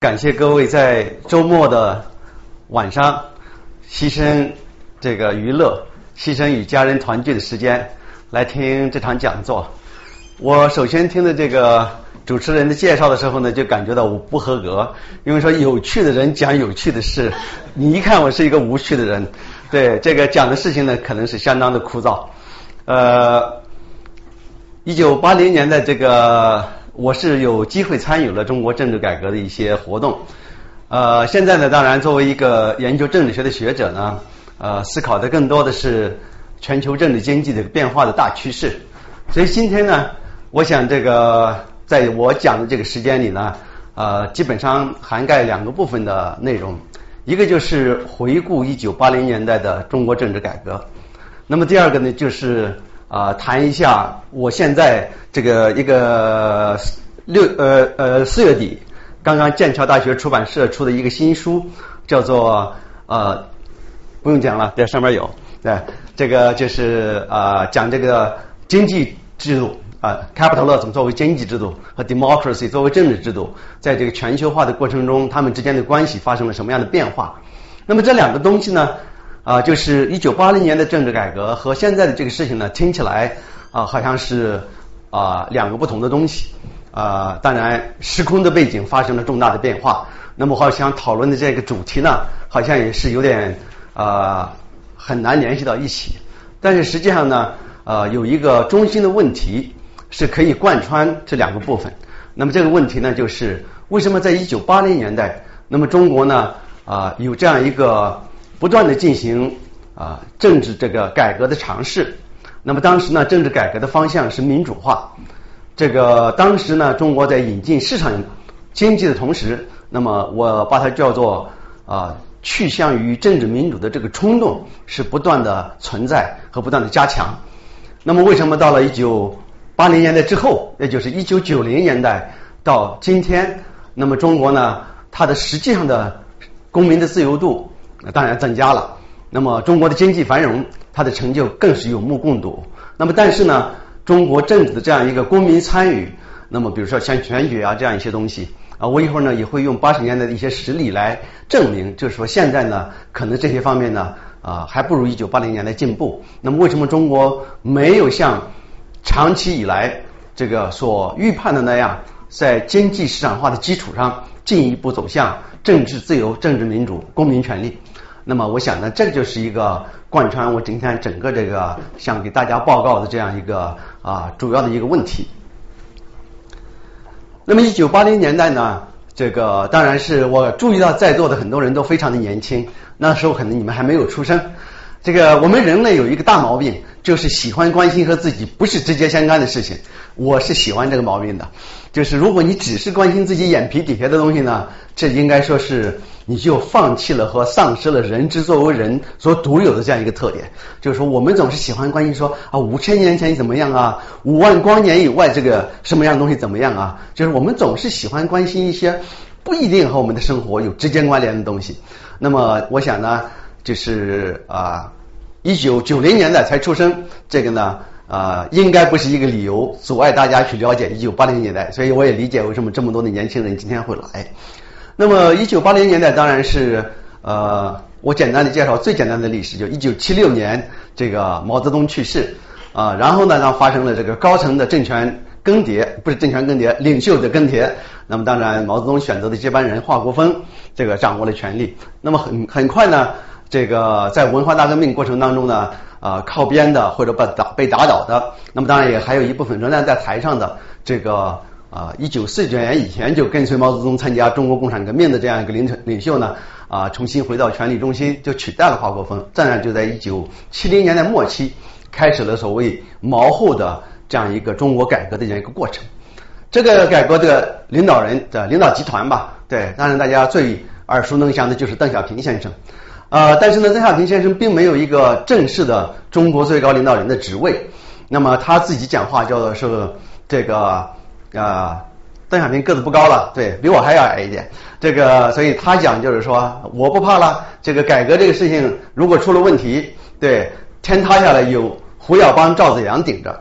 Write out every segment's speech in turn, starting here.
感谢各位在周末的晚上牺牲这个娱乐、牺牲与家人团聚的时间来听这场讲座。我首先听的这个主持人的介绍的时候呢，就感觉到我不合格，因为说有趣的人讲有趣的事，你一看我是一个无趣的人，对这个讲的事情呢，可能是相当的枯燥。呃，一九八零年的这个。我是有机会参与了中国政治改革的一些活动，呃，现在呢，当然作为一个研究政治学的学者呢，呃，思考的更多的是全球政治经济的变化的大趋势。所以今天呢，我想这个在我讲的这个时间里呢，呃，基本上涵盖两个部分的内容，一个就是回顾一九八零年代的中国政治改革，那么第二个呢，就是。啊，谈一下我现在这个一个六呃呃四月底，刚刚剑桥大学出版社出的一个新书，叫做呃不用讲了，这上面有对，这个就是啊讲这个经济制度啊，capitalism 作为经济制度和 democracy 作为政治制度，在这个全球化的过程中，他们之间的关系发生了什么样的变化？那么这两个东西呢？啊，就是一九八零年的政治改革和现在的这个事情呢，听起来啊好像是啊两个不同的东西啊。当然，时空的背景发生了重大的变化。那么，好像讨论的这个主题呢，好像也是有点啊很难联系到一起。但是实际上呢，呃，有一个中心的问题是可以贯穿这两个部分。那么这个问题呢，就是为什么在一九八零年代，那么中国呢啊有这样一个。不断的进行啊政治这个改革的尝试，那么当时呢政治改革的方向是民主化，这个当时呢中国在引进市场经济的同时，那么我把它叫做啊趋向于政治民主的这个冲动是不断的存在和不断的加强。那么为什么到了一九八零年代之后，也就是一九九零年代到今天，那么中国呢它的实际上的公民的自由度？那当然增加了。那么中国的经济繁荣，它的成就更是有目共睹。那么但是呢，中国政治的这样一个公民参与，那么比如说像选举啊这样一些东西啊，我一会儿呢也会用八十年代的一些实例来证明，就是说现在呢可能这些方面呢啊还不如一九八零年代进步。那么为什么中国没有像长期以来这个所预判的那样，在经济市场化的基础上进一步走向政治自由、政治民主、公民权利？那么我想呢，这就是一个贯穿我今天整个这个想给大家报告的这样一个啊主要的一个问题。那么一九八零年代呢，这个当然是我注意到在座的很多人都非常的年轻，那时候可能你们还没有出生。这个我们人类有一个大毛病，就是喜欢关心和自己不是直接相干的事情。我是喜欢这个毛病的，就是如果你只是关心自己眼皮底下的东西呢，这应该说是。你就放弃了和丧失了人之作为人所独有的这样一个特点，就是说我们总是喜欢关心说啊五千年前怎么样啊，五万光年以外这个什么样的东西怎么样啊，就是我们总是喜欢关心一些不一定和我们的生活有直接关联的东西。那么我想呢，就是啊一九九零年代才出生，这个呢啊应该不是一个理由阻碍大家去了解一九八零年代，所以我也理解为什么这么多的年轻人今天会来。那么，一九八零年代当然是呃，我简单的介绍最简单的历史，就一九七六年这个毛泽东去世啊，然后呢，然后发生了这个高层的政权更迭，不是政权更迭，领袖的更迭。那么，当然毛泽东选择的接班人华国锋这个掌握了权力。那么很很快呢，这个在文化大革命过程当中呢，啊靠边的或者被打被打倒的，那么当然也还有一部分仍然在台上的这个。啊，一九四九年以前就跟随毛泽东参加中国共产革命的这样一个领领袖呢，啊，重新回到权力中心，就取代了华国锋。这样就在一九七零年代末期，开始了所谓毛后的这样一个中国改革的这样一个过程。这个改革的领导人的领导集团吧，对，当然大家最耳熟能详的就是邓小平先生。呃，但是呢，邓小平先生并没有一个正式的中国最高领导人的职位。那么他自己讲话叫做是这个。啊，邓小平个子不高了，对比我还要矮一点。这个，所以他讲就是说，我不怕了。这个改革这个事情，如果出了问题，对天塌下来有胡耀邦、赵子阳顶着。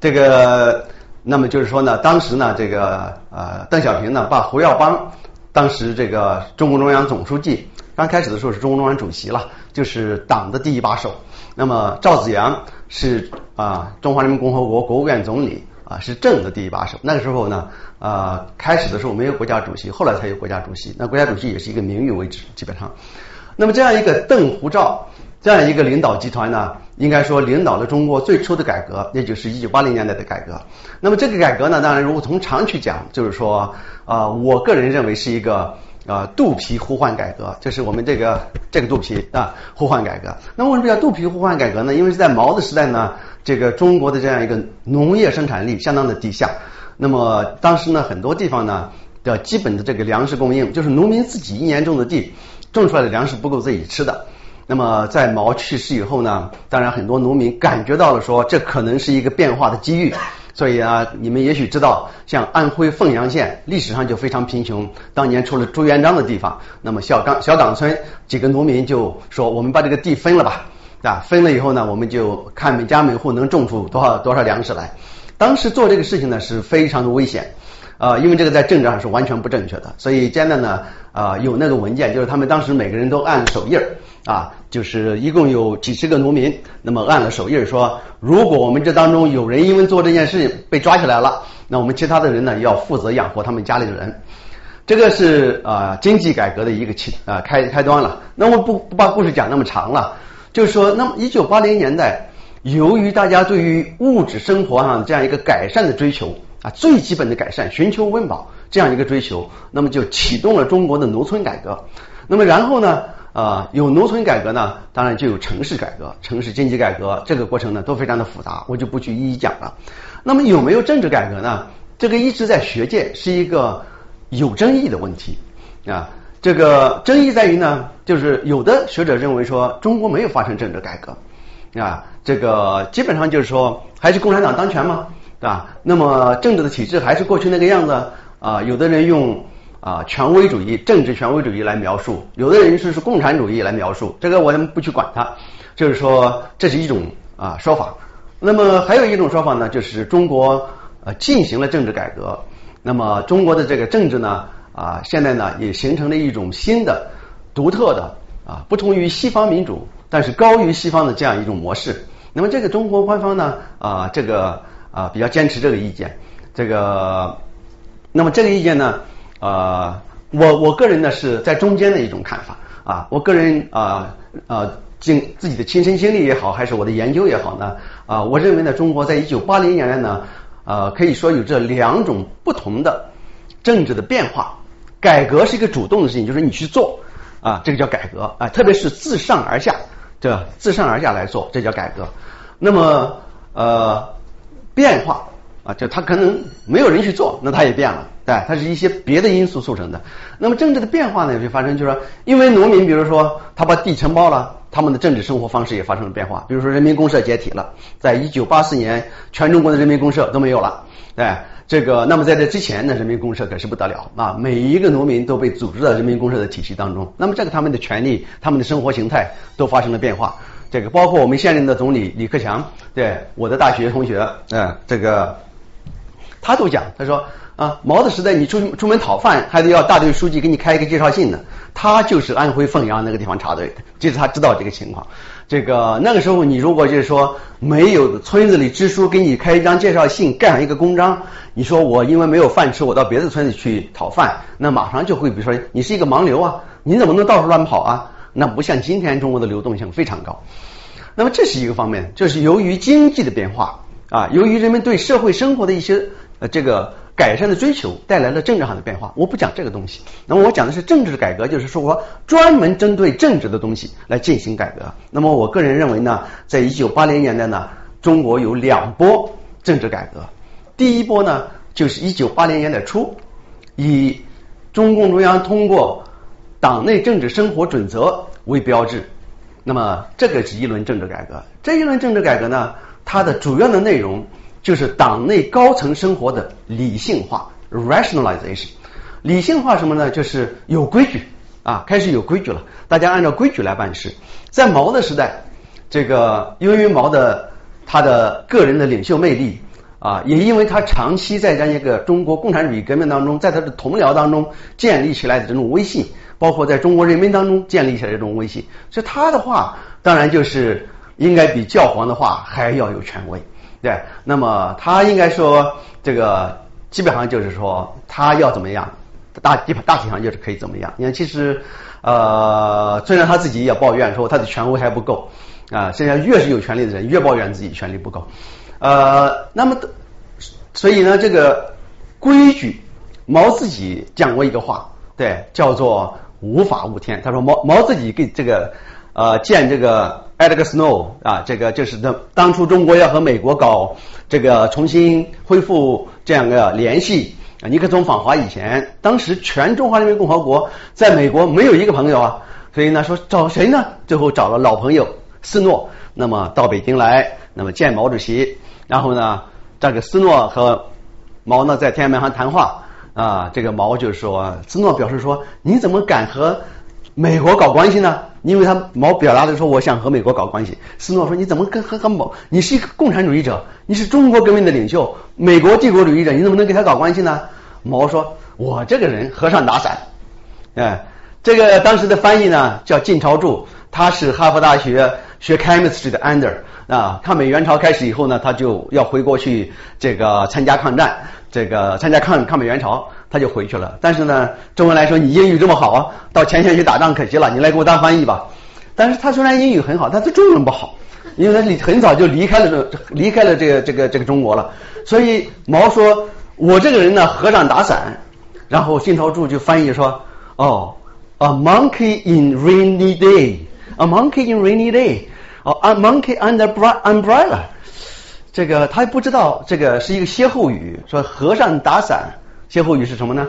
这个，那么就是说呢，当时呢，这个呃，邓小平呢，把胡耀邦当时这个中共中央总书记，刚开始的时候是中共中央主席了，就是党的第一把手。那么赵紫阳是啊中华人民共和国国务院总理啊是政的第一把手。那个时候呢啊开始的时候没有国家主席，后来才有国家主席。那国家主席也是一个名誉为止，基本上。那么这样一个邓胡赵这样一个领导集团呢，应该说领导了中国最初的改革，也就是一九八零年代的改革。那么这个改革呢，当然如果从长去讲，就是说啊，我个人认为是一个。啊，肚皮呼唤改革，这是我们这个这个肚皮啊，呼唤改革。那为什么叫肚皮呼唤改革呢？因为是在毛的时代呢，这个中国的这样一个农业生产力相当的低下。那么当时呢，很多地方呢的基本的这个粮食供应，就是农民自己一年种的地种出来的粮食不够自己吃的。那么在毛去世以后呢，当然很多农民感觉到了说，这可能是一个变化的机遇。所以啊，你们也许知道，像安徽凤阳县历史上就非常贫穷，当年出了朱元璋的地方，那么小岗小岗村几个农民就说：“我们把这个地分了吧，啊，分了以后呢，我们就看每家每户能种出多少多少粮食来。”当时做这个事情呢是非常的危险。啊，因为这个在政治上是完全不正确的，所以现在呢，啊，有那个文件，就是他们当时每个人都按手印儿，啊，就是一共有几十个农民，那么按了手印，说如果我们这当中有人因为做这件事情被抓起来了，那我们其他的人呢要负责养活他们家里的人。这个是啊经济改革的一个起啊开开端了。那我不不把故事讲那么长了，就是说，那么一九八零年代，由于大家对于物质生活上这样一个改善的追求。啊，最基本的改善，寻求温饱这样一个追求，那么就启动了中国的农村改革。那么然后呢，啊，有农村改革呢，当然就有城市改革，城市经济改革这个过程呢都非常的复杂，我就不去一一讲了。那么有没有政治改革呢？这个一直在学界是一个有争议的问题啊。这个争议在于呢，就是有的学者认为说中国没有发生政治改革啊，这个基本上就是说还是共产党当权嘛？对吧？那么政治的体制还是过去那个样子啊？有的人用啊权威主义、政治权威主义来描述，有的人是是共产主义来描述。这个我们不去管它，就是说这是一种啊说法。那么还有一种说法呢，就是中国呃进行了政治改革。那么中国的这个政治呢啊现在呢也形成了一种新的、独特的啊不同于西方民主，但是高于西方的这样一种模式。那么这个中国官方呢啊这个。啊，比较坚持这个意见，这个，那么这个意见呢，呃，我我个人呢是在中间的一种看法啊，我个人啊啊经自己的亲身经历也好，还是我的研究也好呢，啊，我认为呢，中国在一九八零年代呢，呃，可以说有这两种不同的政治的变化，改革是一个主动的事情，就是你去做啊，这个叫改革啊，特别是自上而下，对吧？自上而下来做，这叫改革。那么呃。变化啊，就他可能没有人去做，那他也变了，对，它是一些别的因素促成的。那么政治的变化呢，就发生就是说，因为农民，比如说他把地承包了，他们的政治生活方式也发生了变化。比如说人民公社解体了，在一九八四年，全中国的人民公社都没有了，对，这个那么在这之前呢，人民公社可是不得了啊，每一个农民都被组织到人民公社的体系当中，那么这个他们的权利、他们的生活形态都发生了变化。这个包括我们现任的总理李克强，对我的大学同学，嗯，这个他都讲，他说啊，毛的时代你出出门讨饭还得要大队书记给你开一个介绍信呢，他就是安徽凤阳那个地方插队的，其实他知道这个情况。这个那个时候你如果就是说没有村子里支书给你开一张介绍信，盖上一个公章，你说我因为没有饭吃，我到别的村子去讨饭，那马上就会比如说你是一个盲流啊，你怎么能到处乱跑啊？那不像今天中国的流动性非常高，那么这是一个方面，就是由于经济的变化啊，由于人们对社会生活的一些呃这个改善的追求，带来了政治上的变化。我不讲这个东西，那么我讲的是政治改革，就是说我专门针对政治的东西来进行改革。那么我个人认为呢，在一九八零年代呢，中国有两波政治改革，第一波呢就是一九八零年代初，以中共中央通过。党内政治生活准则为标志，那么这个是一轮政治改革。这一轮政治改革呢，它的主要的内容就是党内高层生活的理性化 （rationalization）。理性化什么呢？就是有规矩啊，开始有规矩了，大家按照规矩来办事。在毛的时代，这个由于毛的他的个人的领袖魅力。啊，也因为他长期在这样一个中国共产主义革命当中，在他的同僚当中建立起来的这种威信，包括在中国人民当中建立起来的这种威信，所以他的话当然就是应该比教皇的话还要有权威，对。那么他应该说这个基本上就是说他要怎么样，大基大体上就是可以怎么样。你看，其实呃，虽然他自己也抱怨说他的权威还不够啊，现在越是有权利的人越抱怨自己权力不够。呃，那么，所以呢，这个规矩，毛自己讲过一个话，对，叫做无法无天。他说毛毛自己给这个呃见这个 Alex Snow 啊，这个就是当当初中国要和美国搞这个重新恢复这样的联系，尼克松访华以前，当时全中华人民共和国在美国没有一个朋友啊，所以呢说找谁呢？最后找了老朋友斯诺，那么到北京来，那么见毛主席。然后呢，这个斯诺和毛呢在天安门上谈话啊，这个毛就说，斯诺表示说，你怎么敢和美国搞关系呢？因为他毛表达的说，我想和美国搞关系。斯诺说，你怎么跟和和毛？你是一个共产主义者，你是中国革命的领袖，美国帝国主义者，你怎么能跟他搞关系呢？毛说，我这个人和尚打伞。哎，这个当时的翻译呢叫晋朝柱，他是哈佛大学学 chemistry 的 under。啊，抗美援朝开始以后呢，他就要回国去这个参加抗战，这个参加抗抗美援朝，他就回去了。但是呢，周恩来说你英语这么好，到前线去打仗可惜了，你来给我当翻译吧。但是他虽然英语很好，但是中文不好，因为他很早就离开了这离开了这个这个这个中国了。所以毛说，我这个人呢，和尚打伞。然后信朝柱就翻译说，哦，a monkey in rainy day，a monkey in rainy day。哦，a monkey under umbrella，这个他不知道这个是一个歇后语，说和尚打伞，歇后语是什么呢？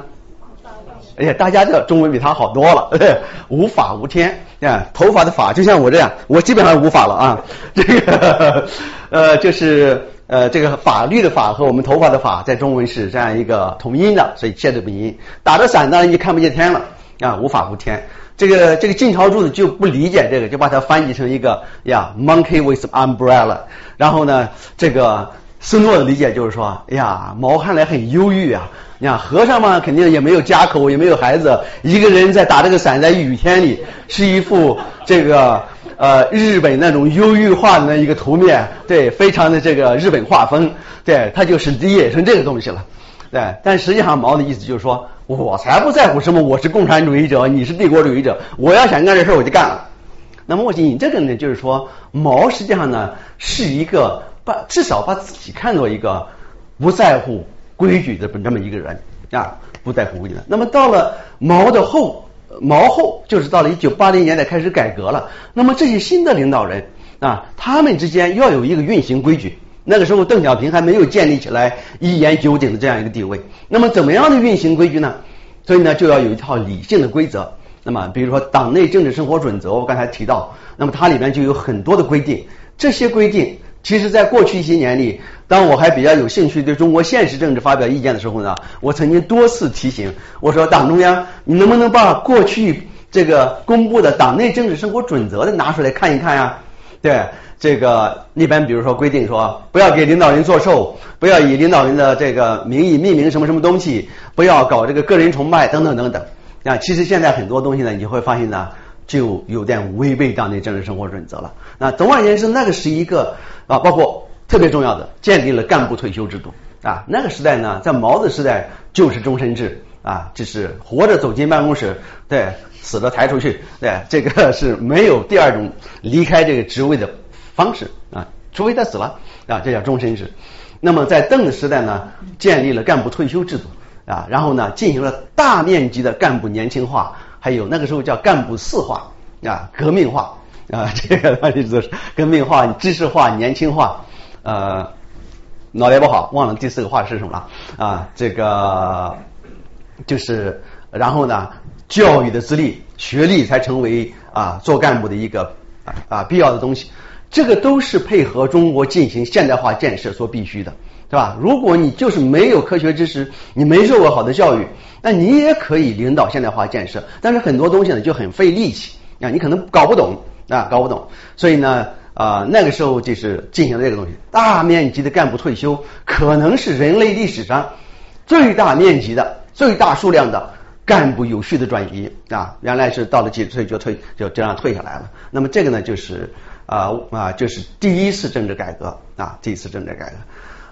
哎呀，大家的中文比他好多了，无法无天啊，头发的法就像我这样，我基本上无法了啊，这个 呃就是呃这个法律的法和我们头发的法在中文是这样一个同音的，所以切着不音，打着伞当然就看不见天了啊，无法无天。这个这个晋朝柱子就不理解这个，就把它翻译成一个呀，monkey with umbrella。然后呢，这个斯诺的理解就是说，哎呀，毛看来很忧郁啊。你看和尚嘛，肯定也没有家口，也没有孩子，一个人在打这个伞在雨天里，是一幅这个呃日本那种忧郁画的那一个图面，对，非常的这个日本画风，对他就是理解成这个东西了。对，但实际上毛的意思就是说，我才不在乎什么，我是共产主义者，你是帝国主义者，我要想干这事我就干了。那么我你这个呢，就是说毛实际上呢是一个把至少把自己看作一个不在乎规矩的这么一个人啊，不在乎规矩的。那么到了毛的后，毛后就是到了一九八零年代开始改革了。那么这些新的领导人啊，他们之间要有一个运行规矩。那个时候，邓小平还没有建立起来一言九鼎的这样一个地位。那么，怎么样的运行规矩呢？所以呢，就要有一套理性的规则。那么，比如说党内政治生活准则，我刚才提到，那么它里面就有很多的规定。这些规定，其实在过去一些年里，当我还比较有兴趣对中国现实政治发表意见的时候呢，我曾经多次提醒我说，党中央，你能不能把过去这个公布的党内政治生活准则的拿出来看一看呀？对。这个一般，比如说规定说，不要给领导人做寿，不要以领导人的这个名义命名什么什么东西，不要搞这个个人崇拜等等等等。啊，其实现在很多东西呢，你会发现呢，就有点违背党内政治生活准则了。那总而言之，那个是一个啊，包括特别重要的，建立了干部退休制度啊。那个时代呢，在毛的时代就是终身制啊，就是活着走进办公室，对，死了抬出去，对，这个是没有第二种离开这个职位的。方式啊，除非他死了啊，这叫终身制。那么在邓的时代呢，建立了干部退休制度啊，然后呢进行了大面积的干部年轻化，还有那个时候叫干部四化啊，革命化啊，这个意思是革命化、知识化、年轻化。呃，脑袋不好，忘了第四个化是什么了啊？这个就是然后呢，教育的资历、学历才成为啊做干部的一个啊必要的东西。这个都是配合中国进行现代化建设所必须的，对吧？如果你就是没有科学知识，你没受过好的教育，那你也可以领导现代化建设，但是很多东西呢就很费力气啊，你可能搞不懂啊，搞不懂。所以呢，啊，那个时候就是进行了这个东西，大面积的干部退休，可能是人类历史上最大面积的、最大数量的干部有序的转移啊。原来是到了几十岁就退，就这样退下来了。那么这个呢，就是啊啊，就是第一次政治改革啊，第一次政治改革。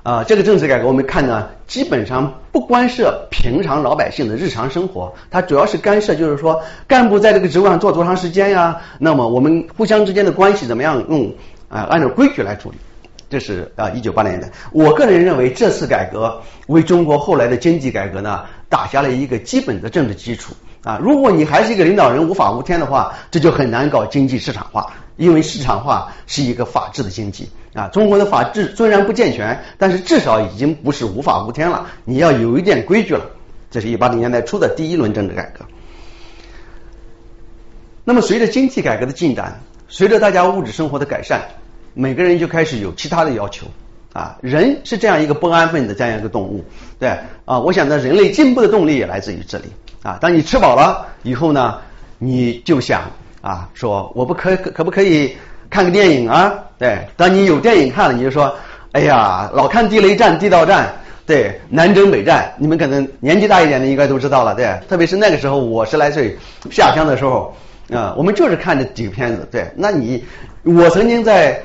啊，这个政治改革我们看呢，基本上不干涉平常老百姓的日常生活，它主要是干涉，就是说干部在这个职务上做多长时间呀？那么我们互相之间的关系怎么样？用啊，按照规矩来处理。这是啊，一九八零年代，我个人认为这次改革为中国后来的经济改革呢打下了一个基本的政治基础啊。如果你还是一个领导人无法无天的话，这就很难搞经济市场化，因为市场化是一个法治的经济。啊，中国的法治虽然不健全，但是至少已经不是无法无天了。你要有一点规矩了。这是一八零年代初的第一轮政治改革。那么随着经济改革的进展，随着大家物质生活的改善，每个人就开始有其他的要求。啊，人是这样一个不安分的这样一个动物，对啊。我想呢，人类进步的动力也来自于这里。啊，当你吃饱了以后呢，你就想啊，说我不可可不可以？看个电影啊，对，当你有电影看了，你就说，哎呀，老看地雷战、地道战，对，南征北战，你们可能年纪大一点的应该都知道了，对，特别是那个时候我十来岁下乡的时候，啊，我们就是看这几个片子，对，那你，我曾经在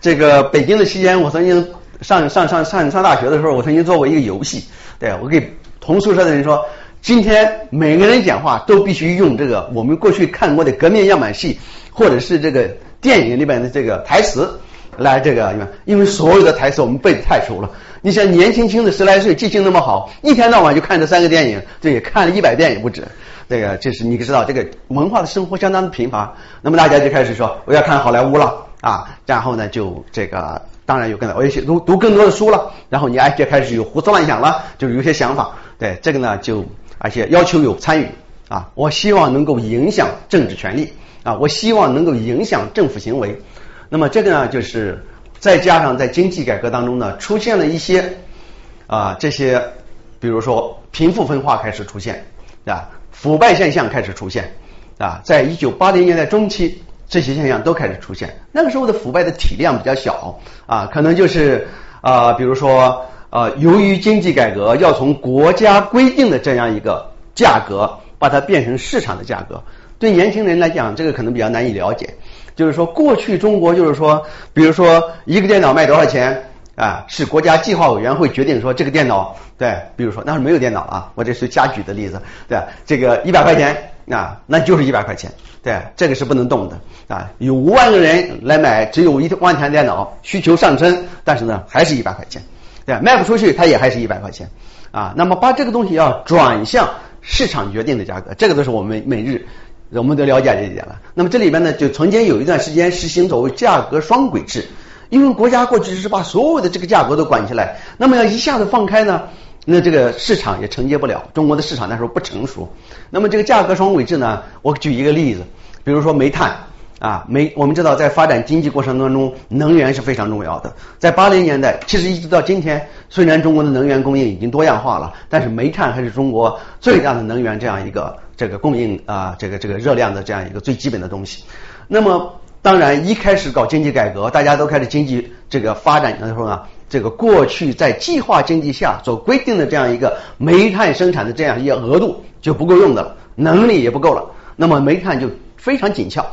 这个北京的期间，我曾经上上上上上大学的时候，我曾经做过一个游戏，对我给同宿舍的人说，今天每个人讲话都必须用这个我们过去看过的革命样板戏，或者是这个。电影里边的这个台词来这个，因为所有的台词我们背的太熟了。你像年轻轻的十来岁，记性那么好，一天到晚就看这三个电影，对，看了一百遍也不止。这个就是你知道，这个文化的生活相当的贫乏。那么大家就开始说我要看好莱坞了啊，然后呢就这个当然有更多，我也读读更多的书了。然后你哎就开始有胡思乱想了，就是有些想法。对这个呢就而且要求有参与啊，我希望能够影响政治权利。啊，我希望能够影响政府行为。那么这个呢，就是再加上在经济改革当中呢，出现了一些啊这些，比如说贫富分化开始出现啊，腐败现象开始出现啊，在一九八零年代中期，这些现象都开始出现。那个时候的腐败的体量比较小啊，可能就是啊，比如说啊，由于经济改革要从国家规定的这样一个价格，把它变成市场的价格。对年轻人来讲，这个可能比较难以了解。就是说，过去中国就是说，比如说一个电脑卖多少钱啊，是国家计划委员会决定说这个电脑，对，比如说那是没有电脑啊，我这是瞎举的例子，对，这个一百块钱啊，那就是一百块钱，对，这个是不能动的啊。有五万个人来买，只有一万台电脑，需求上升，但是呢，还是一百块钱，对，卖不出去，它也还是一百块钱啊。那么把这个东西要转向市场决定的价格，这个都是我们每日。我们都了解这一点了。那么这里边呢，就曾经有一段时间实行所谓价格双轨制，因为国家过去是把所有的这个价格都管起来，那么要一下子放开呢，那这个市场也承接不了。中国的市场那时候不成熟。那么这个价格双轨制呢，我举一个例子，比如说煤炭啊，煤我们知道在发展经济过程当中，能源是非常重要的。在八零年代，其实一直到今天，虽然中国的能源供应已经多样化了，但是煤炭还是中国最大的能源这样一个。这个供应啊，这个这个热量的这样一个最基本的东西。那么，当然一开始搞经济改革，大家都开始经济这个发展的时候呢，这个过去在计划经济下所规定的这样一个煤炭生产的这样一个额度就不够用的了，能力也不够了。那么煤炭就非常紧俏。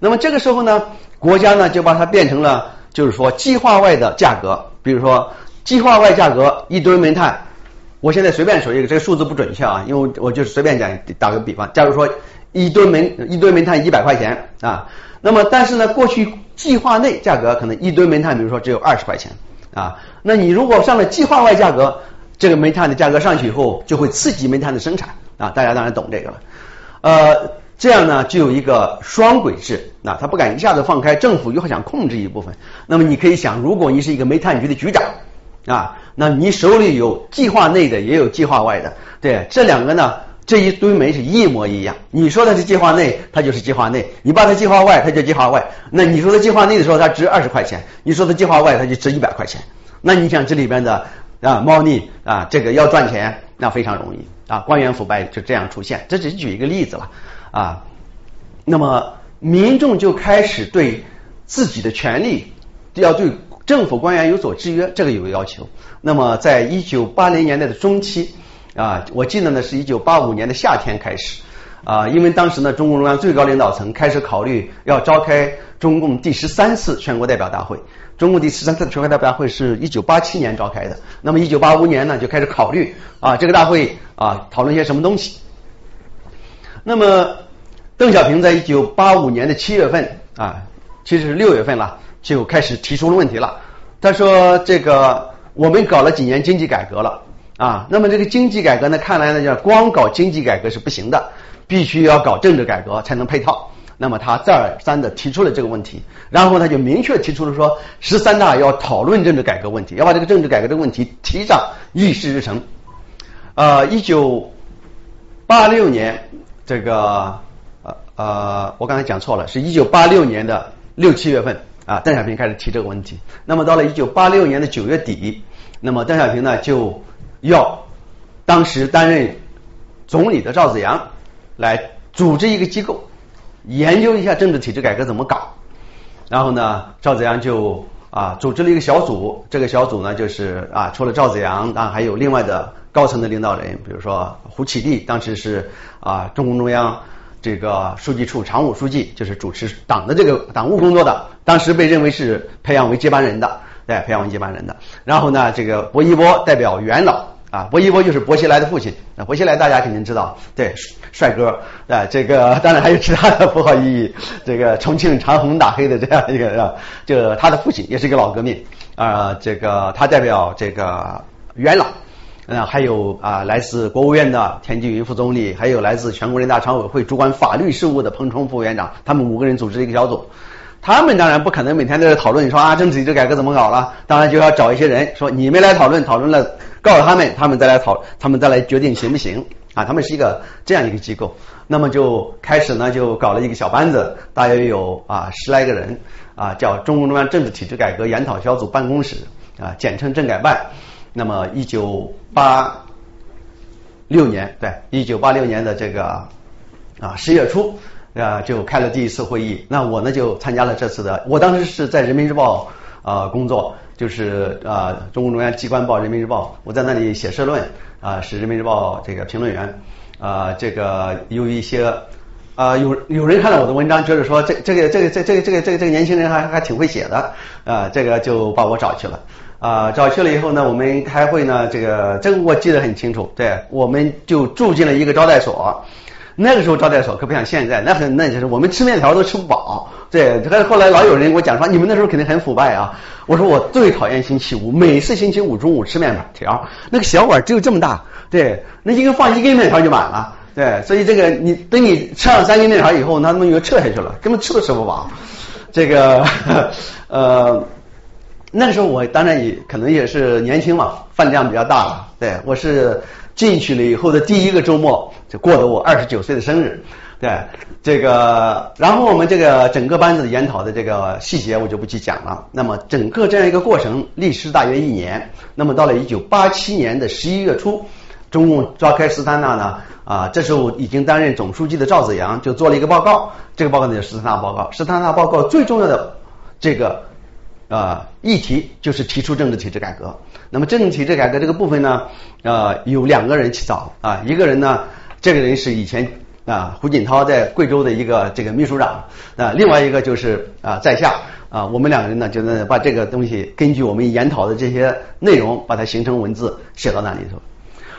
那么这个时候呢，国家呢就把它变成了就是说计划外的价格，比如说计划外价格一吨煤炭。我现在随便说一个，这个数字不准确啊，因为我就是随便讲，打个比方，假如说一吨煤一吨煤炭一百块钱啊，那么但是呢，过去计划内价格可能一吨煤炭，比如说只有二十块钱啊，那你如果上了计划外价格，这个煤炭的价格上去以后，就会刺激煤炭的生产啊，大家当然懂这个了，呃，这样呢就有一个双轨制啊，他不敢一下子放开，政府又想控制一部分，那么你可以想，如果你是一个煤炭局的局长。啊，那你手里有计划内的，也有计划外的，对，这两个呢，这一堆煤是一模一样。你说的是计划内，它就是计划内；你把它计划外，它就计划外。那你说的计划内的时候，它值二十块钱；你说的计划外，它就值一百块钱。那你想这里边的啊猫腻啊，这个要赚钱，那非常容易啊，官员腐败就这样出现。这只是举一个例子了啊。那么民众就开始对自己的权利要对政府官员有所制约，这个有个要求。那么，在一九八零年代的中期啊，我记得呢是一九八五年的夏天开始啊，因为当时呢，中共中央最高领导层开始考虑要召开中共第十三次全国代表大会。中共第十三次全国代表大会是一九八七年召开的，那么一九八五年呢就开始考虑啊，这个大会啊讨论些什么东西。那么邓小平在一九八五年的七月份啊，其实是六月份了，就开始提出了问题了。他说：“这个我们搞了几年经济改革了啊，那么这个经济改革呢，看来呢，叫光搞经济改革是不行的，必须要搞政治改革才能配套。”那么他再而三的提出了这个问题，然后他就明确提出了说，十三大要讨论政治改革问题，要把这个政治改革的问题提上议事日程。呃，一九八六年，这个呃呃，我刚才讲错了，是一九八六年的六七月份啊，邓小平开始提这个问题。那么到了一九八六年的九月底，那么邓小平呢就要当时担任总理的赵紫阳来组织一个机构。研究一下政治体制改革怎么搞，然后呢，赵紫阳就啊组织了一个小组，这个小组呢就是啊除了赵紫阳啊还有另外的高层的领导人，比如说胡启立，当时是啊中共中央这个书记处常务书记，就是主持党的这个党务工作的，当时被认为是培养为接班人的，对，培养为接班人的。然后呢，这个薄一波代表元老。啊，薄一波就是薄熙来的父亲。那薄熙来大家肯定知道，对，帅哥啊，这个 当然还有其他的符号意义。这个重庆长虹打黑的这样一个，啊，就他的父亲也是一个老革命啊。这个他代表这个元老，嗯，还有啊，来自国务院的田纪云副总理，还有来自全国人大常委会主管法律事务的彭冲副委员长，他们五个人组织一个小组。他们当然不可能每天在这讨论，说啊，政治体制改革怎么搞了？当然就要找一些人说，你们来讨论，讨论了。告诉他们，他们再来讨，他们再来决定行不行啊？他们是一个这样一个机构，那么就开始呢，就搞了一个小班子，大约有啊十来个人啊，叫中共中央政治体制改革研讨小组办公室啊，简称政改办。那么一九八六年，对，一九八六年的这个啊十月初啊，就开了第一次会议。那我呢就参加了这次的，我当时是在人民日报啊工作。就是啊，中共中央机关报《人民日报》，我在那里写社论啊，是人民日报这个评论员啊。这个有一些啊，有有人看到我的文章，觉得说这这个这个这这个这个这个这个年轻人还还挺会写的啊，这个就把我找去了啊。找去了以后呢，我们开会呢，这个这个我记得很清楚，对，我们就住进了一个招待所。那个时候招待所可不像现在，那很那就是我们吃面条都吃不饱。对，后后来老有人跟我讲说，你们那时候肯定很腐败啊。我说我最讨厌星期五，每次星期五中午吃面条，那个小碗只有这么大，对，那一个放一根面条就满了，对，所以这个你等你吃上三根面条以后，那他们又撤下去了，根本吃都吃不饱。这个 呃，那时候我当然也可能也是年轻嘛，饭量比较大了，对我是。进去了以后的第一个周末，就过了我二十九岁的生日，对这个，然后我们这个整个班子的研讨的这个细节我就不去讲了。那么整个这样一个过程历时大约一年。那么到了一九八七年的十一月初，中共召开十三大呢，啊，这时候已经担任总书记的赵子阳就做了一个报告，这个报告呢就十三大报告。十三大报告最重要的这个。啊，议题就是提出政治体制改革。那么政治体制改革这个部分呢，呃，有两个人起草啊，一个人呢，这个人是以前啊胡锦涛在贵州的一个这个秘书长啊，另外一个就是啊在下啊，我们两个人呢，就能把这个东西根据我们研讨的这些内容，把它形成文字写到那里头。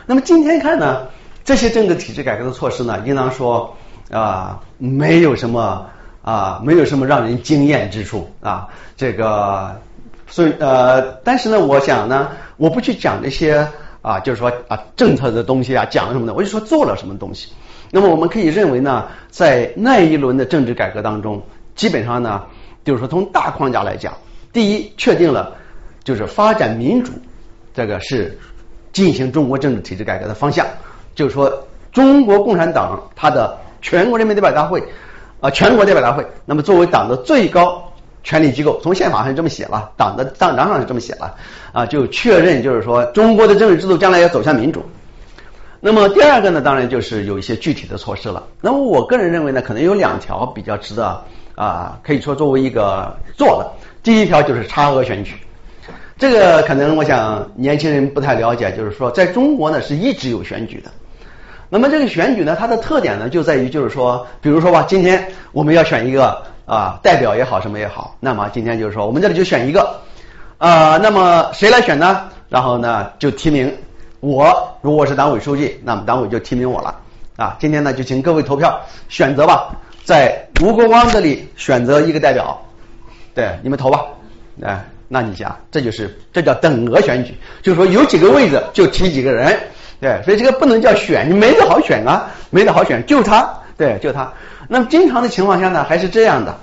那么今天看呢，这些政治体制改革的措施呢，应当说啊，没有什么。啊，没有什么让人惊艳之处啊，这个，所以呃，但是呢，我想呢，我不去讲这些啊，就是说啊，政策的东西啊，讲什么的，我就说做了什么东西。那么我们可以认为呢，在那一轮的政治改革当中，基本上呢，就是说从大框架来讲，第一，确定了就是发展民主，这个是进行中国政治体制改革的方向，就是说中国共产党它的全国人民代表大会。啊，全国代表大会，那么作为党的最高权力机构，从宪法上这么写了，党的党章上是这么写了，啊，就确认就是说，中国的政治制度将来要走向民主。那么第二个呢，当然就是有一些具体的措施了。那么我个人认为呢，可能有两条比较值得啊，可以说作为一个做的。第一条就是差额选举，这个可能我想年轻人不太了解，就是说在中国呢是一直有选举的。那么这个选举呢，它的特点呢就在于就是说，比如说吧，今天我们要选一个啊代表也好，什么也好，那么今天就是说我们这里就选一个啊，那么谁来选呢？然后呢就提名我，如果是党委书记，那么党委就提名我了啊。今天呢就请各位投票选择吧，在吴国光这里选择一个代表，对，你们投吧，哎，那你想，这就是这叫等额选举，就是说有几个位置就提几个人。对，所以这个不能叫选，你没得好选啊，没得好选，就他，对，就他。那么经常的情况下呢，还是这样的。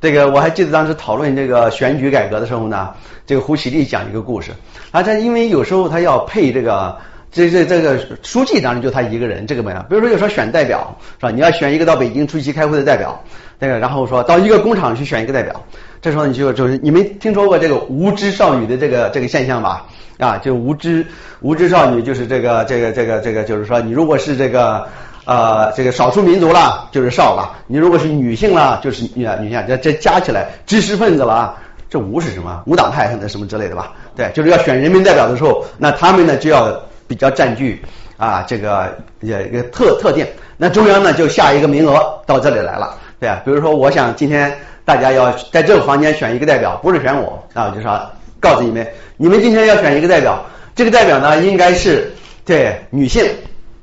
这个我还记得当时讨论这个选举改革的时候呢，这个胡启立讲一个故事啊，他因为有时候他要配这个这这这个书记，当然就他一个人，这个没有。比如说有时候选代表是吧？你要选一个到北京出席开会的代表，那个然后说到一个工厂去选一个代表，这时候你就就是你没听说过这个无知少女的这个这个现象吧？啊，就无知无知少女，就是这个这个这个这个，就是说，你如果是这个呃这个少数民族了，就是少了；你如果是女性了，就是女女性。这这加起来知识分子了，这无是什么？无党派什么什么之类的吧？对，就是要选人民代表的时候，那他们呢就要比较占据啊这个也一个特特定。那中央呢就下一个名额到这里来了，对啊。比如说，我想今天大家要在这个房间选一个代表，不是选我啊，就说。告诉你们，你们今天要选一个代表，这个代表呢应该是对女性。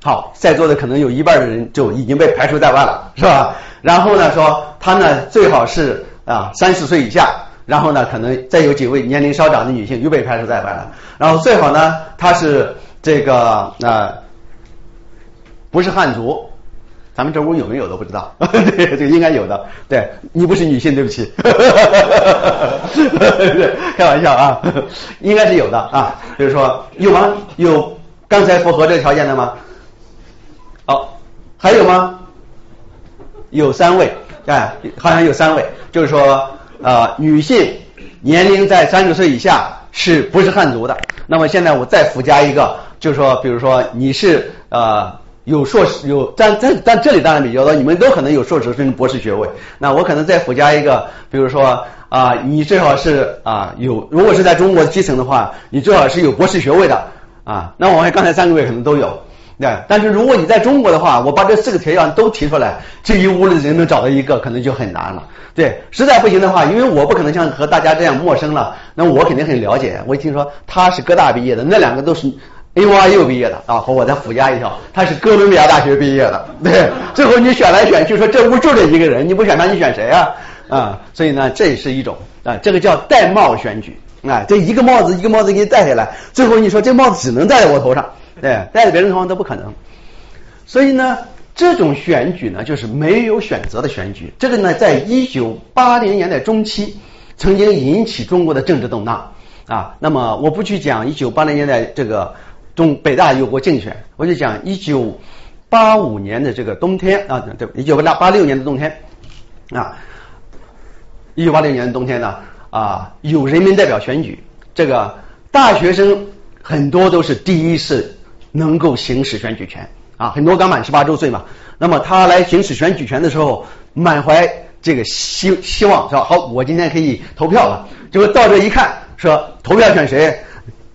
好，在座的可能有一半的人就已经被排除在外了，是吧？然后呢，说他呢最好是啊三十岁以下，然后呢可能再有几位年龄稍长的女性又被排除在外了，然后最好呢他是这个啊不是汉族。咱们这屋有没有都不知道，对，这个应该有的。对你不是女性，对不起，开玩笑啊，应该是有的啊。就是说有吗？有刚才符合这个条件的吗？好，还有吗？有三位，哎，好像有三位，就是说啊，女性年龄在三十岁以下是不是汉族的？那么现在我再附加一个，就是说，比如说你是呃。有硕士有，但但但这里当然比较多，你们都可能有硕士甚至博士学位。那我可能再附加一个，比如说啊，你最好是啊有，如果是在中国基层的话，你最好是有博士学位的啊。那我们刚才三个位可能都有，对。但是如果你在中国的话，我把这四个条件都提出来，这一屋的人能找到一个，可能就很难了。对，实在不行的话，因为我不可能像和大家这样陌生了，那我肯定很了解。我一听说他是哥大毕业的，那两个都是。A Y U 毕业的啊，和我再附加一条，他是哥伦比亚大学毕业的。对，最后你选来选去，说这屋就这一个人，你不选他，你选谁啊？啊，所以呢，这也是一种啊，这个叫戴帽选举啊，这一个帽子一个帽子给你戴下来，最后你说这帽子只能戴在我头上，对，戴在别人头上都不可能。所以呢，这种选举呢，就是没有选择的选举。这个呢，在一九八零年代中期曾经引起中国的政治动荡啊。那么我不去讲一九八零年代这个。中北大有过竞选，我就讲一九八五年的这个冬天啊，对，一九八八六年的冬天啊，一九八六年的冬天呢啊，有人民代表选举，这个大学生很多都是第一次能够行使选举权啊，很多刚满十八周岁嘛，那么他来行使选举权的时候，满怀这个希希望是吧？好，我今天可以投票了，结果到这一看，说投票选谁？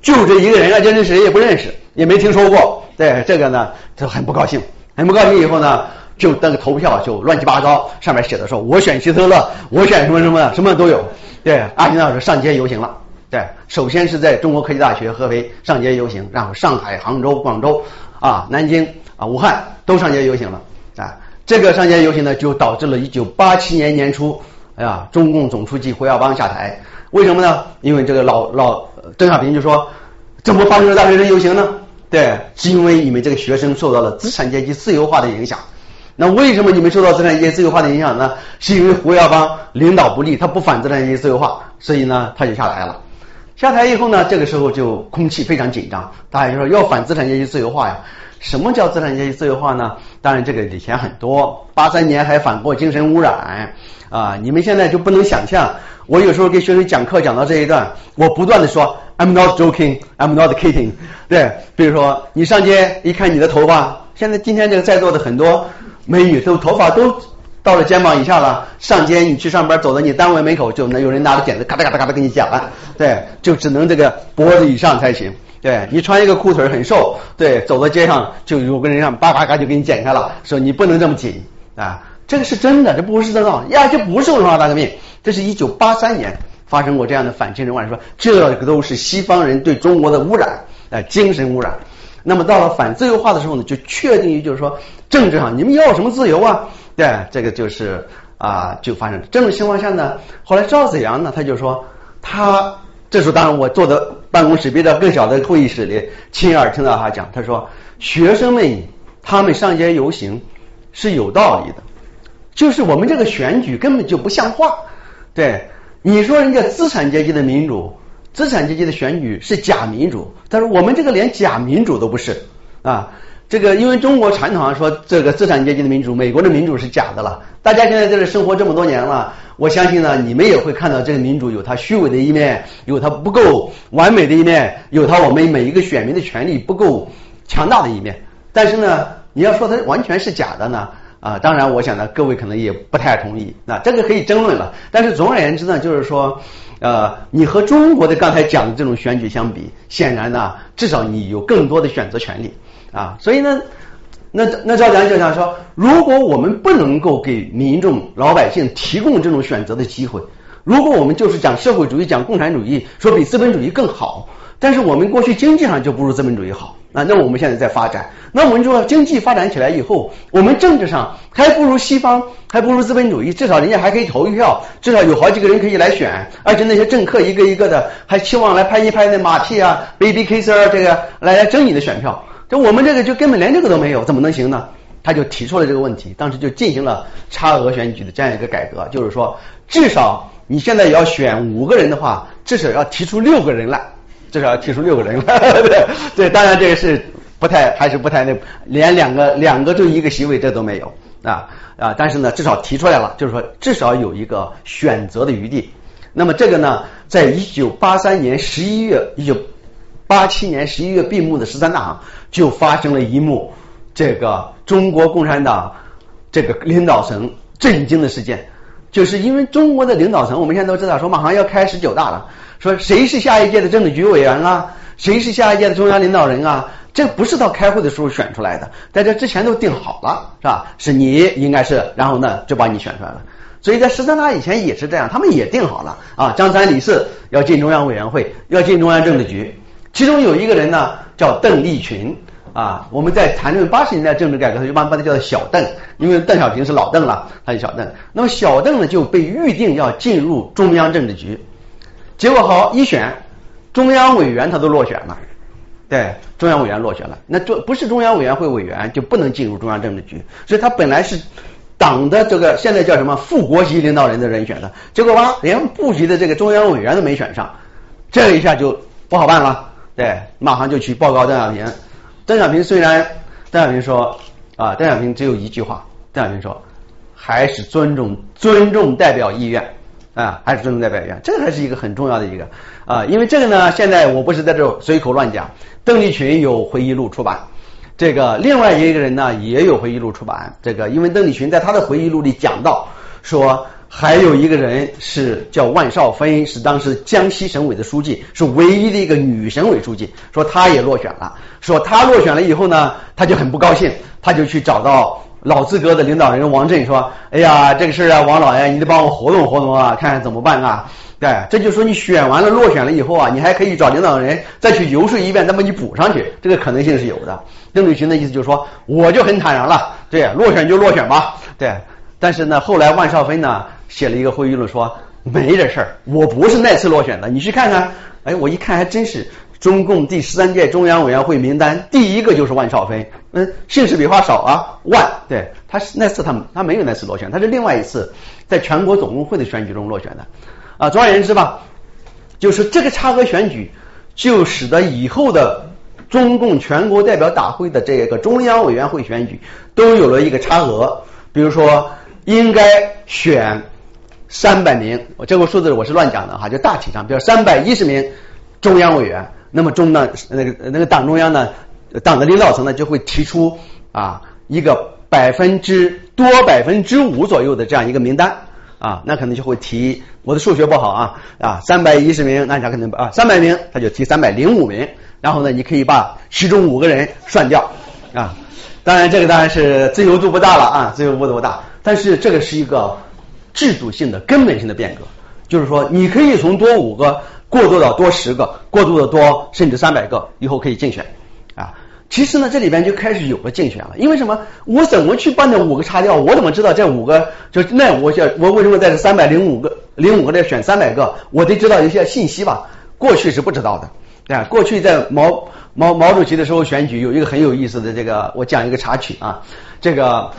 就这一个人啊，这人谁也不认识，也没听说过。对这个呢，就很不高兴，很不高兴。以后呢，就那个投票就乱七八糟，上面写的说，我选希特勒，我选什么什么，什么都有。对，阿金老师上街游行了。对，首先是在中国科技大学合肥上街游行，然后上海、杭州、广州啊、南京啊、武汉都上街游行了。啊，这个上街游行呢，就导致了1987年年初，哎呀，中共总书记胡耀邦下台。为什么呢？因为这个老老邓小平就说，怎么发生了大学生游行呢？对，是因为你们这个学生受到了资产阶级自由化的影响。那为什么你们受到资产阶级自由化的影响呢？是因为胡耀邦领导不力，他不反资产阶级自由化，所以呢他就下台了。下台以后呢，这个时候就空气非常紧张，大家就说要反资产阶级自由化呀。什么叫资产阶级自由化呢？当然这个以前很多，八三年还反过精神污染啊！你们现在就不能想象，我有时候给学生讲课讲到这一段，我不断的说 I'm not joking, I'm not kidding。对，比如说你上街一看你的头发，现在今天这个在座的很多美女都头发都。到了肩膀以下了，上街你去上班，走到你单位门口就能有人拿着剪子咔嗒咔嗒咔嗒给你剪了，对，就只能这个脖子以上才行。对你穿一个裤腿很瘦，对，走到街上就有个人让叭叭嘎就给你剪开了，说你不能这么紧啊，这个是真的，这不是真的呀，这不是文化大革命，这是一九八三年发生过这样的反精神污染，说这个都是西方人对中国的污染，啊，精神污染。那么到了反自由化的时候呢，就确定于就是说政治上你们要什么自由啊？对，这个就是啊，就发生这种情况下呢。后来赵子阳呢，他就说，他这时候当然我坐的办公室比较更小的会议室里，亲耳听到他讲，他说学生们他们上街游行是有道理的，就是我们这个选举根本就不像话。对，你说人家资产阶级的民主，资产阶级的选举是假民主，但是我们这个连假民主都不是啊。这个因为中国传统上说这个资产阶级的民主，美国的民主是假的了。大家现在在这生活这么多年了，我相信呢，你们也会看到这个民主有它虚伪的一面，有它不够完美的一面，有它我们每一个选民的权利不够强大的一面。但是呢，你要说它完全是假的呢，啊，当然我想呢，各位可能也不太同意。那这个可以争论了。但是总而言之呢，就是说，呃，你和中国的刚才讲的这种选举相比，显然呢，至少你有更多的选择权利。啊，所以呢，那那赵良就想说，如果我们不能够给民众老百姓提供这种选择的机会，如果我们就是讲社会主义、讲共产主义，说比资本主义更好，但是我们过去经济上就不如资本主义好啊，那我们现在在发展，那我们说经济发展起来以后，我们政治上还不如西方，还不如资本主义，至少人家还可以投一票，至少有好几个人可以来选，而且那些政客一个一个的还期望来拍一拍那马屁啊、baby kisser 这个来来争你的选票。就我们这个就根本连这个都没有，怎么能行呢？他就提出了这个问题，当时就进行了差额选举的这样一个改革，就是说，至少你现在要选五个人的话，至少要提出六个人来，至少要提出六个人来。对对，当然这个是不太还是不太那，连两个两个就一个席位这都没有啊啊！但是呢，至少提出来了，就是说至少有一个选择的余地。那么这个呢，在一九八三年十一月一九。八七年十一月闭幕的十三大，就发生了一幕这个中国共产党这个领导层震惊的事件，就是因为中国的领导层，我们现在都知道说马上要开十九大了，说谁是下一届的政治局委员啊，谁是下一届的中央领导人啊，这不是到开会的时候选出来的，在这之前都定好了，是吧？是你应该是，然后呢就把你选出来了。所以在十三大以前也是这样，他们也定好了啊，张三李四要进中央委员会，要进中央政治局。其中有一个人呢，叫邓丽群啊。我们在谈论八十年代政治改革，他一般把他叫做小邓，因为邓小平是老邓了，他就小邓。那么小邓呢，就被预定要进入中央政治局。结果好一选，中央委员他都落选了，对，中央委员落选了。那中不是中央委员会委员就不能进入中央政治局，所以他本来是党的这个现在叫什么副国级领导人的人选的，结果吧，连部级的这个中央委员都没选上，这一下就不好办了。对，马上就去报告邓小平。邓小平虽然，邓小平说啊，邓小平只有一句话，邓小平说还是尊重尊重代表意愿啊，还是尊重代表意愿，这个还是一个很重要的一个啊，因为这个呢，现在我不是在这随口乱讲。邓丽群有回忆录出版，这个另外一个人呢也有回忆录出版，这个因为邓丽群在他的回忆录里讲到说。还有一个人是叫万少芬，是当时江西省委的书记，是唯一的一个女省委书记。说她也落选了，说她落选了以后呢，她就很不高兴，她就去找到老资格的领导人王震说：“哎呀，这个事儿啊，王老爷，你得帮我活动活动啊，看看怎么办啊？”对，这就说你选完了落选了以后啊，你还可以找领导人再去游说一遍，那么你补上去，这个可能性是有的。邓丽群的意思就是说，我就很坦然了，对，落选就落选吧，对。但是呢，后来万少芬呢？写了一个会议论，说没这事儿，我不是那次落选的，你去看看。哎，我一看还真是，中共第十三届中央委员会名单第一个就是万少芬，嗯，姓氏笔画少啊，万，对，他是那次他他没有那次落选，他是另外一次在全国总工会的选举中落选的。啊，总而言之吧，就是这个差额选举就使得以后的中共全国代表大会的这个中央委员会选举都有了一个差额，比如说应该选三百名，我这个数字我是乱讲的哈，就大体上，比如三百一十名中央委员，那么中呢那个那个党中央呢，党的领导层呢就会提出啊一个百分之多百分之五左右的这样一个名单。啊，那可能就会提我的数学不好啊啊，三百一十名，那他可能啊三百名，他就提三百零五名，然后呢，你可以把其中五个人涮掉啊。当然，这个当然是自由度不大了啊，自由度不大。但是这个是一个制度性的、根本性的变革，就是说你可以从多五个过渡到多十个，过渡的多甚至三百个，以后可以竞选啊。其实呢，这里边就开始有了竞选了，因为什么？我怎么去把那五个擦掉？我怎么知道这五个就那我想我为什么在这三百零五个零五个里选三百个？我得知道一些信息吧。过去是不知道的，对吧？过去在毛毛毛主席的时候选举有一个很有意思的这个，我讲一个插曲啊。这个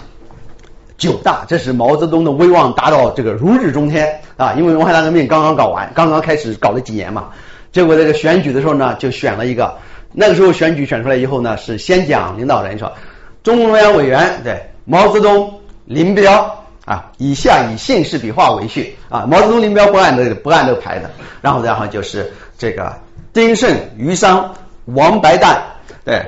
九大，这是毛泽东的威望达到这个如日中天啊，因为文化大革命刚刚搞完，刚刚开始搞了几年嘛。结果这个选举的时候呢，就选了一个。那个时候选举选出来以后呢，是先讲领导人说，中共中央委员对毛泽东、林彪啊，以下以姓氏笔画为序啊，毛泽东、林彪不按这个不按这个排的，然后然后就是这个丁盛、于桑、王白蛋，对，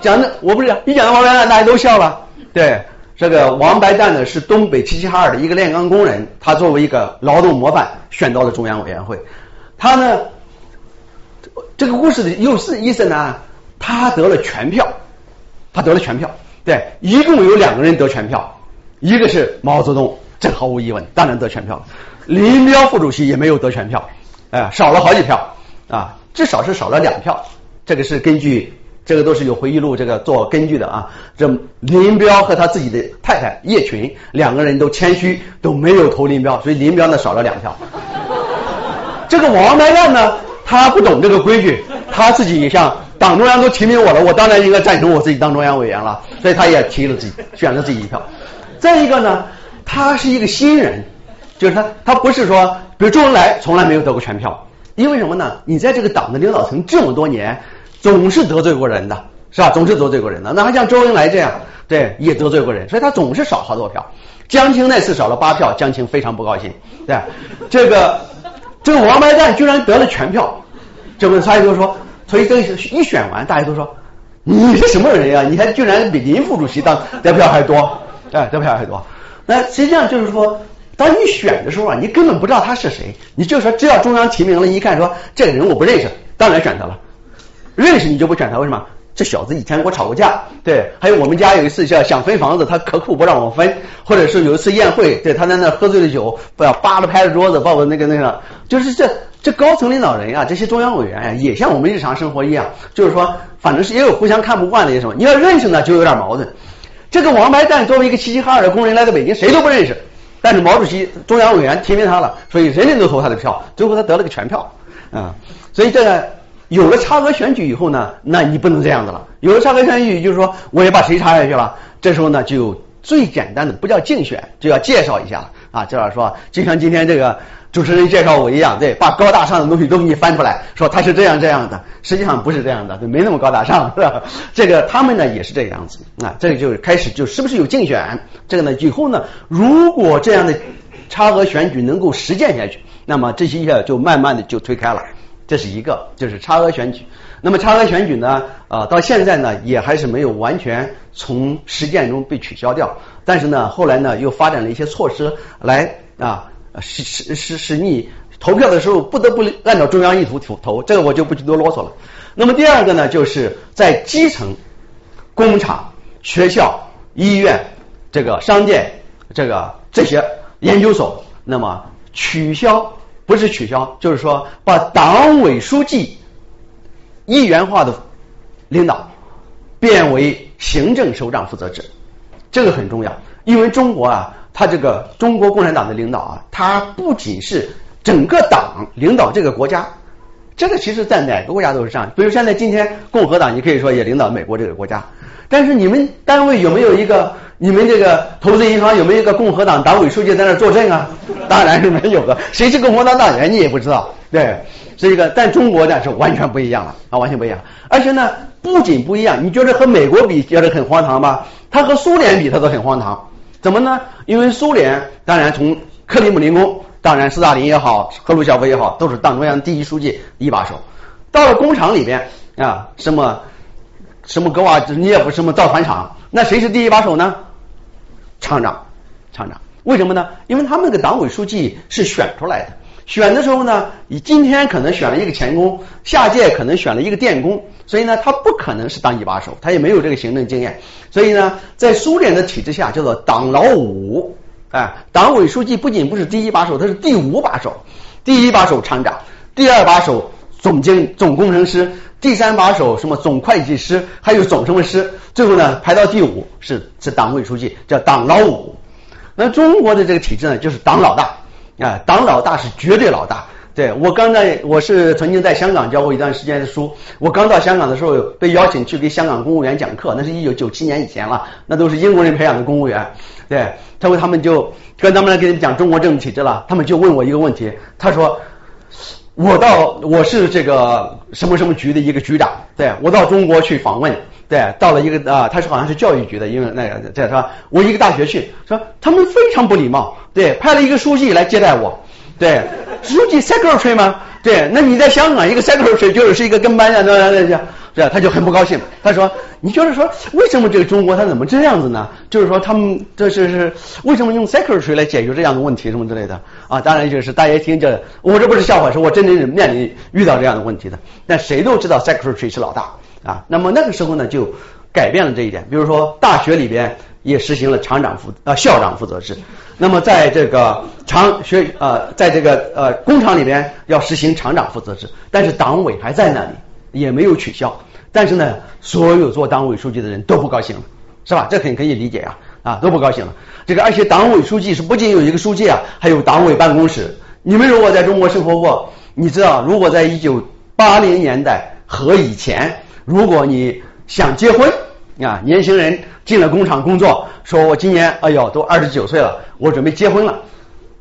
讲的我不是一讲到王白蛋大家都笑了，对，这个王白蛋呢是东北齐齐哈尔的一个炼钢工人，他作为一个劳动模范选到了中央委员会，他呢。这个故事的又是意思呢？他得了全票，他得了全票，对，一共有两个人得全票，一个是毛泽东，这毫无疑问，当然得全票了。林彪副主席也没有得全票，哎，少了好几票啊，至少是少了两票。这个是根据这个都是有回忆录这个做根据的啊。这林彪和他自己的太太叶群两个人都谦虚，都没有投林彪，所以林彪呢少了两票。这个王白亮呢？他不懂这个规矩，他自己也想党中央都提名我了，我当然应该赞成我自己当中央委员了，所以他也提了自己，选了自己一票。再一个呢，他是一个新人，就是他他不是说，比如周恩来从来没有得过全票，因为什么呢？你在这个党的领导层这么多年，总是得罪过人的，是吧？总是得罪过人的。那还像周恩来这样，对，也得罪过人，所以他总是少好多票。江青那次少了八票，江青非常不高兴，对，这个。这个王八蛋居然得了全票，这不所以就说，所以这一选完，大家都说你是什么人呀？你还居然比林副主席当得票还多，哎，得票还多。那实际上就是说，当你选的时候啊，你根本不知道他是谁，你就说只要中央提名了，一看说这个人我不认识，当然选他了。认识你就不选他，为什么？这小子以前跟我吵过架，对，还有我们家有一次叫想分房子，他可苦不让我分，或者是有一次宴会，对，他在那喝醉了酒，不要扒着拍着桌子把我那个那个，就是这这高层领导人啊，这些中央委员啊，也像我们日常生活一样，就是说，反正是也有互相看不惯的些什么，你要认识呢，就有点矛盾。这个王白蛋作为一个齐齐哈尔的工人来到北京，谁都不认识，但是毛主席中央委员提名他了，所以人人都投他的票，最后他得了个全票啊，所以这个。有了差额选举以后呢，那你不能这样子了。有了差额选举，就是说我也把谁插下去了。这时候呢，就最简单的不叫竞选，就要介绍一下啊，就要说，就像今天这个主持人介绍我一样，对，把高大上的东西都给你翻出来，说他是这样这样的，实际上不是这样的，对，没那么高大上，是吧？这个他们呢也是这个样子啊，这个就开始就是不是有竞选？这个呢以后呢，如果这样的差额选举能够实践下去，那么这些就慢慢的就推开了。这是一个，就是差额选举。那么差额选举呢，呃，到现在呢，也还是没有完全从实践中被取消掉。但是呢，后来呢，又发展了一些措施来啊，使使使使你投票的时候不得不按照中央意图投投。这个我就不去多啰嗦了。那么第二个呢，就是在基层、工厂、学校、医院、这个商店、这个这些研究所，那么取消。不是取消，就是说把党委书记一元化的领导变为行政首长负责制，这个很重要。因为中国啊，它这个中国共产党的领导啊，它不仅是整个党领导这个国家，这个其实在哪个国家都是这样。比如现在今天共和党，你可以说也领导美国这个国家，但是你们单位有没有一个？你们这个投资银行有没有一个共和党党委书记在那坐镇啊？当然是没有的，谁是共和党党员你也不知道，对，是一个。但中国呢是完全不一样了啊，完全不一样。而且呢，不仅不一样，你觉得和美国比觉得很荒唐吧？它和苏联比，它都很荒唐。怎么呢？因为苏联当然从克里姆林宫，当然斯大林也好，赫鲁晓夫也好，都是党中央第一书记一把手。到了工厂里边啊，什么什么格瓦涅夫什么造船厂，那谁是第一把手呢？厂长，厂长。为什么呢？因为他们那个党委书记是选出来的。选的时候呢，你今天可能选了一个钳工，下届可能选了一个电工，所以呢，他不可能是当一把手，他也没有这个行政经验。所以呢，在苏联的体制下，叫做党老五，哎，党委书记不仅不是第一把手，他是第五把手。第一把手厂长，第二把手总经总工程师，第三把手什么总会计师，还有总什么师，最后呢排到第五是是党委书记，叫党老五。那中国的这个体制呢，就是党老大。啊，党老大是绝对老大。对我刚在，我是曾经在香港教过一段时间的书。我刚到香港的时候，被邀请去给香港公务员讲课，那是一九九七年以前了，那都是英国人培养的公务员。对，他说他们就跟他们来给你讲中国政治体制了，他们就问我一个问题，他说我到我是这个什么什么局的一个局长，对我到中国去访问。对，到了一个啊，他是好像是教育局的，因为那个这是吧？我一个大学去，说他们非常不礼貌，对，派了一个书记来接待我，对，书记 secretary 吗？对，那你在香港一个 secretary 就是一个跟班的，那那那这，他就很不高兴，他说，你就是说为什么这个中国他怎么这样子呢？就是说他们这是是为什么用 secretary 来解决这样的问题什么之类的啊？当然就是大家听着，我这不是笑话，是我真正是面临遇到这样的问题的，但谁都知道 secretary 是老大。啊，那么那个时候呢，就改变了这一点。比如说，大学里边也实行了厂长负啊校长负责制。那么在这个厂学呃，在这个呃工厂里边要实行厂长负责制，但是党委还在那里，也没有取消。但是呢，所有做党委书记的人都不高兴了，是吧？这很可以理解啊啊，都不高兴了。这个而且党委书记是不仅有一个书记啊，还有党委办公室。你们如果在中国生活过，你知道，如果在一九八零年代和以前。如果你想结婚啊，年轻人进了工厂工作，说我今年哎呦都二十九岁了，我准备结婚了。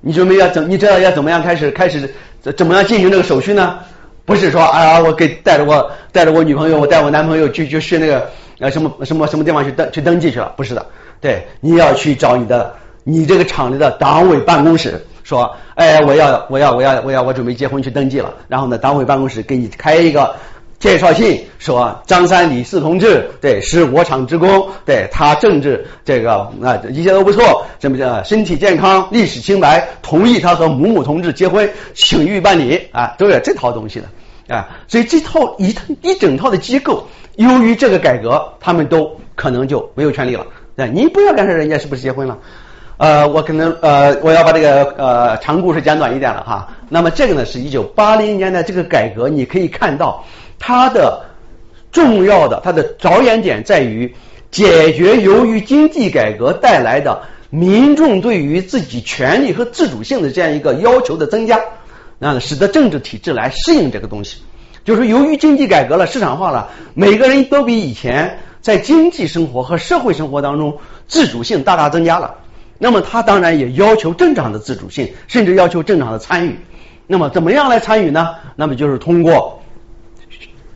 你准备要怎？你知道要怎么样开始开始怎么样进行这个手续呢？不是说啊，我给带着我带着我女朋友，我带我男朋友去去去那个什么什么什么地方去登去登记去了？不是的，对，你要去找你的你这个厂里的党委办公室，说哎我要我要我要我要我准备结婚去登记了，然后呢党委办公室给你开一个。介绍信说张三李四同志对是我厂职工，对他政治这个啊一切都不错，什么叫身体健康、历史清白，同意他和某某同志结婚，请予办理啊，都有这套东西的啊，所以这套一套一整套的机构，由于这个改革，他们都可能就没有权利了。对，你不要干涉人家是不是结婚了？呃，我可能呃我要把这个呃长故事讲短一点了哈。那么这个呢是一九八零年的这个改革，你可以看到。它的重要的它的着眼点在于解决由于经济改革带来的民众对于自己权利和自主性的这样一个要求的增加，那使得政治体制来适应这个东西。就是由于经济改革了，市场化了，每个人都比以前在经济生活和社会生活当中自主性大大增加了。那么他当然也要求正常的自主性，甚至要求正常的参与。那么怎么样来参与呢？那么就是通过。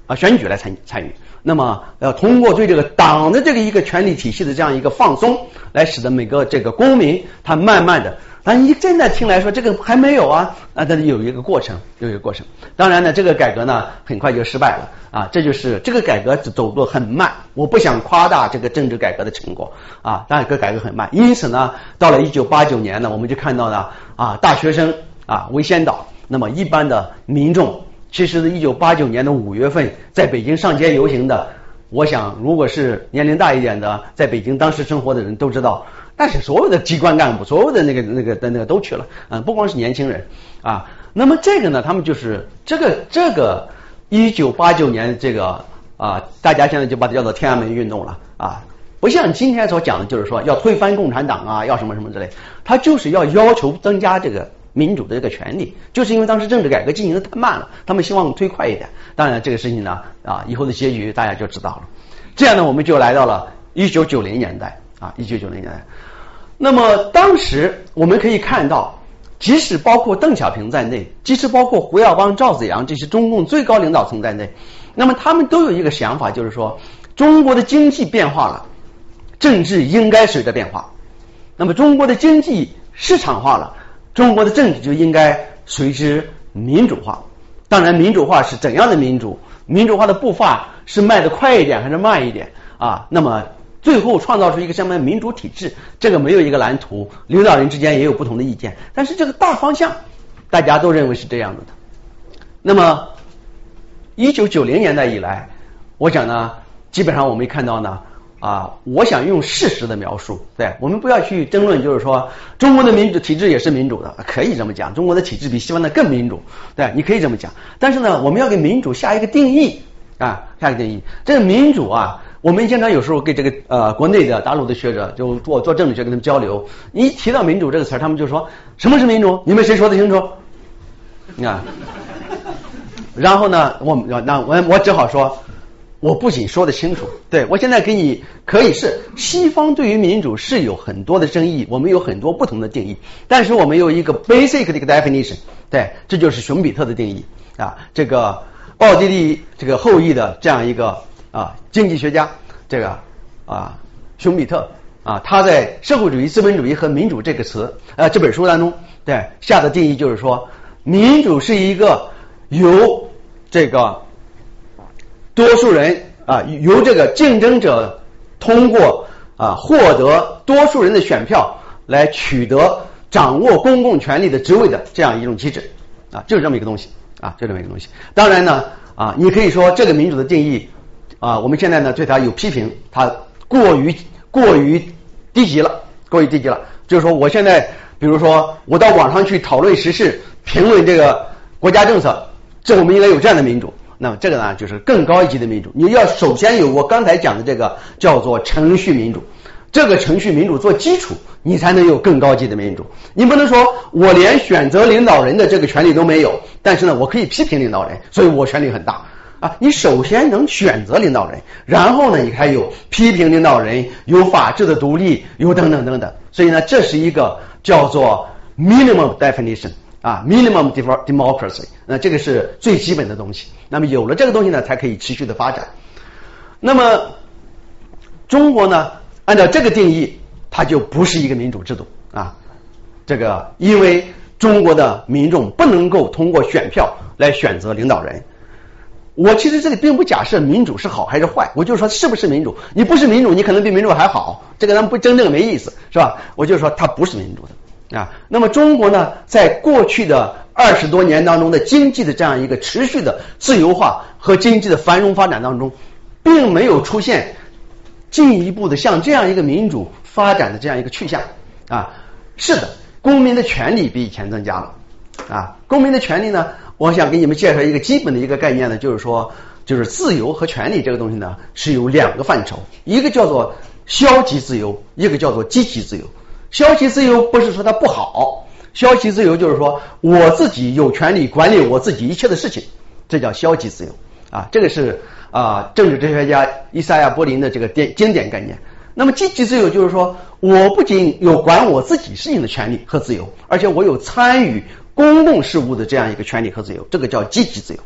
啊，选举来参参与，那么要通过对这个党的这个一个权力体系的这样一个放松，来使得每个这个公民他慢慢的，啊，你现在听来说这个还没有啊，啊，但是有一个过程，有一个过程。当然呢，这个改革呢很快就失败了啊，这就是这个改革走得很慢。我不想夸大这个政治改革的成果啊，但这个改革很慢。因此呢，到了一九八九年呢，我们就看到呢啊，大学生啊为先导，那么一般的民众。其实，一九八九年的五月份，在北京上街游行的，我想，如果是年龄大一点的，在北京当时生活的人都知道，但是所有的机关干部，所有的那个那个的那个都去了，嗯，不光是年轻人啊。那么这个呢，他们就是这个这个一九八九年这个啊，大家现在就把它叫做天安门运动了啊，不像今天所讲的，就是说要推翻共产党啊，要什么什么之类，他就是要要求增加这个。民主的这个权利，就是因为当时政治改革进行的太慢了，他们希望推快一点。当然，这个事情呢，啊，以后的结局大家就知道了。这样呢，我们就来到了一九九零年代啊，一九九零年代。那么当时我们可以看到，即使包括邓小平在内，即使包括胡耀邦、赵子阳这些中共最高领导层在内，那么他们都有一个想法，就是说中国的经济变化了，政治应该随着变化。那么中国的经济市场化了，中国的政治就应该随之民主化。当然，民主化是怎样的民主？民主化的步伐是迈得快一点还是慢一点啊？那么最后创造出一个什么民主体制？这个没有一个蓝图，领导人之间也有不同的意见。但是这个大方向大家都认为是这样子的。那么一九九零年代以来，我想呢，基本上我们看到呢。啊，我想用事实的描述，对我们不要去争论，就是说中国的民主体制也是民主的，可以这么讲，中国的体制比西方的更民主，对，你可以这么讲。但是呢，我们要给民主下一个定义啊，下一个定义。这个民主啊，我们经常有时候跟这个呃国内的大陆的学者，就做做政治学跟他们交流，一提到民主这个词儿，他们就说什么是民主？你们谁说的清楚？啊，然后呢，我那我我只好说。我不仅说得清楚，对我现在给你可以是西方对于民主是有很多的争议，我们有很多不同的定义，但是我们有一个 basic 的一个 definition，对，这就是熊彼特的定义啊，这个奥地利这个后裔的这样一个啊经济学家，这个啊熊彼特啊他在《社会主义、资本主义和民主》这个词呃这本书当中，对下的定义就是说，民主是一个由这个。多数人啊，由这个竞争者通过啊获得多数人的选票来取得掌握公共权力的职位的这样一种机制啊，就是这么一个东西啊，就这么一个东西。当然呢啊，你可以说这个民主的定义啊，我们现在呢对它有批评，它过于过于低级了，过于低级了。就是说，我现在比如说我到网上去讨论时事，评论这个国家政策，这我们应该有这样的民主。那么这个呢，就是更高一级的民主。你要首先有我刚才讲的这个叫做程序民主，这个程序民主做基础，你才能有更高级的民主。你不能说我连选择领导人的这个权利都没有，但是呢，我可以批评领导人，所以我权力很大啊。你首先能选择领导人，然后呢，你还有批评领导人，有法治的独立，有等等等等。所以呢，这是一个叫做 minimum definition。啊，minimum democracy，那这个是最基本的东西。那么有了这个东西呢，才可以持续的发展。那么中国呢，按照这个定义，它就不是一个民主制度啊。这个因为中国的民众不能够通过选票来选择领导人。我其实这里并不假设民主是好还是坏，我就说是不是民主。你不是民主，你可能比民主还好，这个咱们不争这个没意思，是吧？我就说它不是民主的。啊，那么中国呢，在过去的二十多年当中的经济的这样一个持续的自由化和经济的繁荣发展当中，并没有出现进一步的向这样一个民主发展的这样一个去向啊。是的，公民的权利比以前增加了啊。公民的权利呢，我想给你们介绍一个基本的一个概念呢，就是说，就是自由和权利这个东西呢，是有两个范畴，一个叫做消极自由，一个叫做积极自由。消极自由不是说它不好，消极自由就是说我自己有权利管理我自己一切的事情，这叫消极自由啊。这个是啊政治哲学家伊萨亚柏林的这个典经典概念。那么积极自由就是说我不仅有管我自己事情的权利和自由，而且我有参与公共事务的这样一个权利和自由，这个叫积极自由，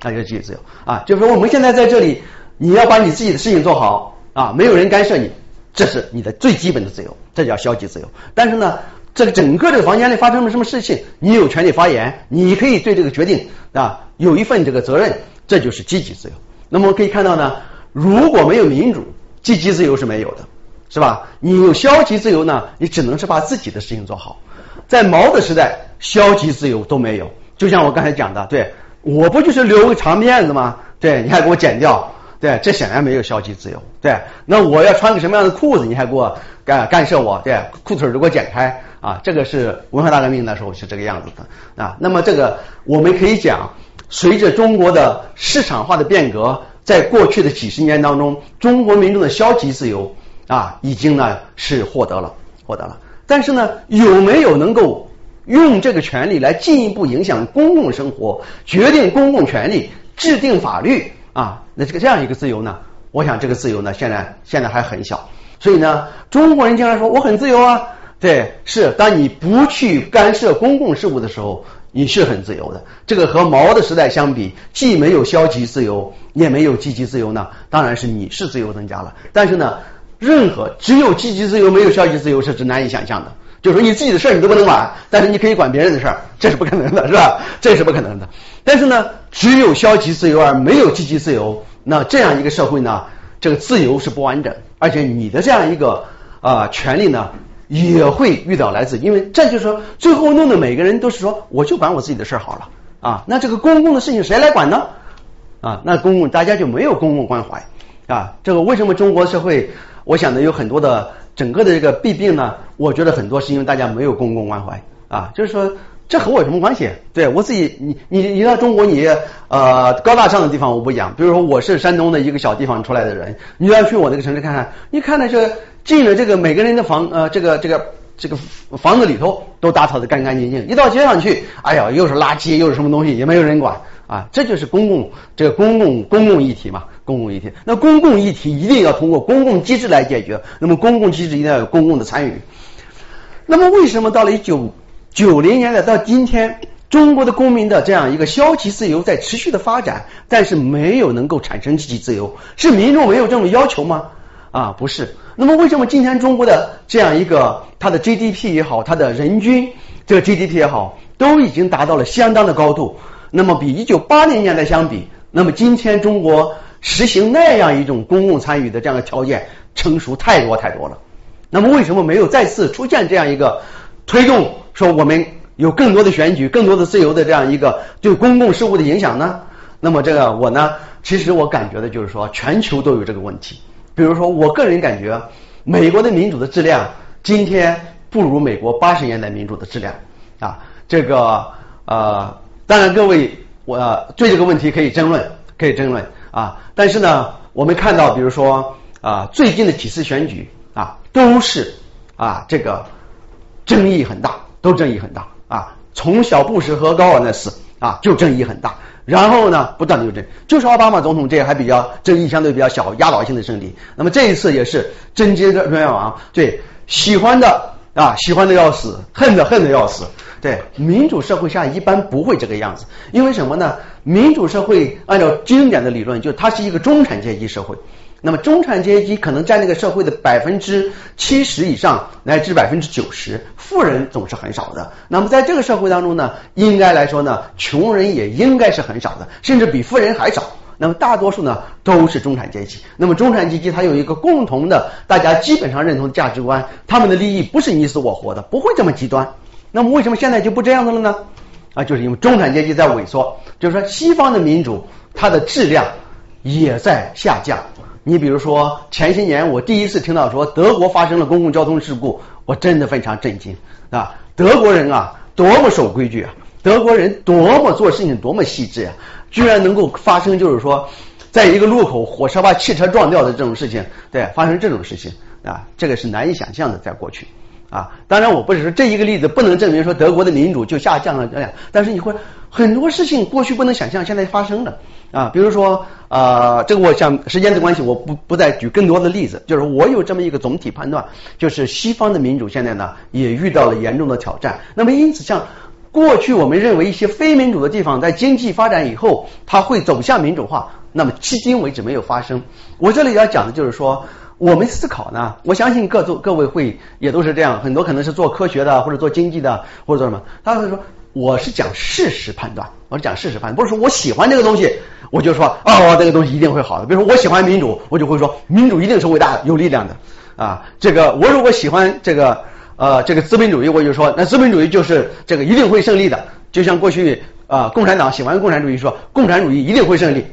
啊，叫积极自由啊。就是说我们现在在这里，你要把你自己的事情做好啊，没有人干涉你。这是你的最基本的自由，这叫消极自由。但是呢，这个整个这个房间里发生了什么事情，你有权利发言，你可以对这个决定啊有一份这个责任，这就是积极自由。那么可以看到呢，如果没有民主，积极自由是没有的，是吧？你有消极自由呢，你只能是把自己的事情做好。在毛的时代，消极自由都没有。就像我刚才讲的，对，我不就是留个长辫子吗？对，你还给我剪掉。对，这显然没有消极自由。对，那我要穿个什么样的裤子，你还给我干干涉我？对，裤腿儿给我剪开啊！这个是文化大革命的时候是这个样子的啊。那么这个我们可以讲，随着中国的市场化的变革，在过去的几十年当中，中国民众的消极自由啊，已经呢是获得了，获得了。但是呢，有没有能够用这个权利来进一步影响公共生活，决定公共权利，制定法律？啊，那这个这样一个自由呢？我想这个自由呢，现在现在还很小。所以呢，中国人经常说我很自由啊，对，是当你不去干涉公共事务的时候，你是很自由的。这个和毛的时代相比，既没有消极自由，也没有积极自由呢，当然是你是自由增加了。但是呢，任何只有积极自由没有消极自由是指难以想象的。就是说你自己的事儿你都不能管，但是你可以管别人的事儿，这是不可能的，是吧？这是不可能的。但是呢，只有消极自由而没有积极自由，那这样一个社会呢，这个自由是不完整，而且你的这样一个啊权利呢，也会遇到来自，因为这就是说，最后弄得每个人都是说，我就管我自己的事儿好了啊，那这个公共的事情谁来管呢？啊，那公共大家就没有公共关怀啊，这个为什么中国社会，我想呢有很多的。整个的这个弊病呢，我觉得很多是因为大家没有公共关怀啊，就是说这和我有什么关系？对我自己，你你你到中国，你呃高大上的地方我不讲，比如说我是山东的一个小地方出来的人，你要去我那个城市看看，你看的是进了这个每个人的房呃这个这个这个房子里头都打扫的干干净净，一到街上去，哎呀又是垃圾又是什么东西，也没有人管啊，这就是公共这个公共公共议题嘛。公共议题，那公共议题一定要通过公共机制来解决。那么公共机制一定要有公共的参与。那么为什么到了一九九零年代到今天，中国的公民的这样一个消极自由在持续的发展，但是没有能够产生积极自由？是民众没有这种要求吗？啊，不是。那么为什么今天中国的这样一个它的 GDP 也好，它的人均这个 GDP 也好，都已经达到了相当的高度？那么比一九八零年代相比，那么今天中国。实行那样一种公共参与的这样的条件成熟太多太多了，那么为什么没有再次出现这样一个推动说我们有更多的选举、更多的自由的这样一个对公共事务的影响呢？那么这个我呢，其实我感觉的就是说全球都有这个问题。比如说我个人感觉，美国的民主的质量今天不如美国八十年代民主的质量啊。这个呃，当然各位我对这个问题可以争论，可以争论。啊，但是呢，我们看到，比如说啊，最近的几次选举，都是啊，这个争议很大，都争议很大啊。从小布什和高尔那次啊，就争议很大。然后呢，不断的有争，就是奥巴马总统这还比较争议相对比较小，压倒性的胜利。那么这一次也是真接的转王，对喜欢的啊，喜欢的要死，恨的恨的要死。对民主社会下一般不会这个样子，因为什么呢？民主社会按照经典的理论，就它是一个中产阶级社会。那么中产阶级可能占那个社会的百分之七十以上，乃至百分之九十，富人总是很少的。那么在这个社会当中呢，应该来说呢，穷人也应该是很少的，甚至比富人还少。那么大多数呢都是中产阶级。那么中产阶级它有一个共同的，大家基本上认同的价值观，他们的利益不是你死我活的，不会这么极端。那么为什么现在就不这样子了呢？啊，就是因为中产阶级在萎缩，就是说西方的民主它的质量也在下降。你比如说前些年我第一次听到说德国发生了公共交通事故，我真的非常震惊啊！德国人啊多么守规矩啊，德国人多么做事情多么细致啊，居然能够发生就是说在一个路口火车把汽车撞掉的这种事情，对，发生这种事情啊，这个是难以想象的，在过去。啊，当然我不是说这一个例子不能证明说德国的民主就下降了这样，但是你会很多事情过去不能想象，现在发生了啊，比如说啊，这个我想时间的关系，我不不再举更多的例子，就是我有这么一个总体判断，就是西方的民主现在呢也遇到了严重的挑战。那么因此，像过去我们认为一些非民主的地方，在经济发展以后，它会走向民主化，那么迄今为止没有发生。我这里要讲的就是说。我们思考呢，我相信各座各位会也都是这样，很多可能是做科学的，或者做经济的，或者做什么。他会说，我是讲事实判断，我是讲事实判断，不是说我喜欢这个东西，我就说哦，这个东西一定会好的。比如说我喜欢民主，我就会说民主一定是伟大有力量的啊。这个我如果喜欢这个呃这个资本主义，我就说那资本主义就是这个一定会胜利的。就像过去啊共产党喜欢共产主义，说共产主义一定会胜利。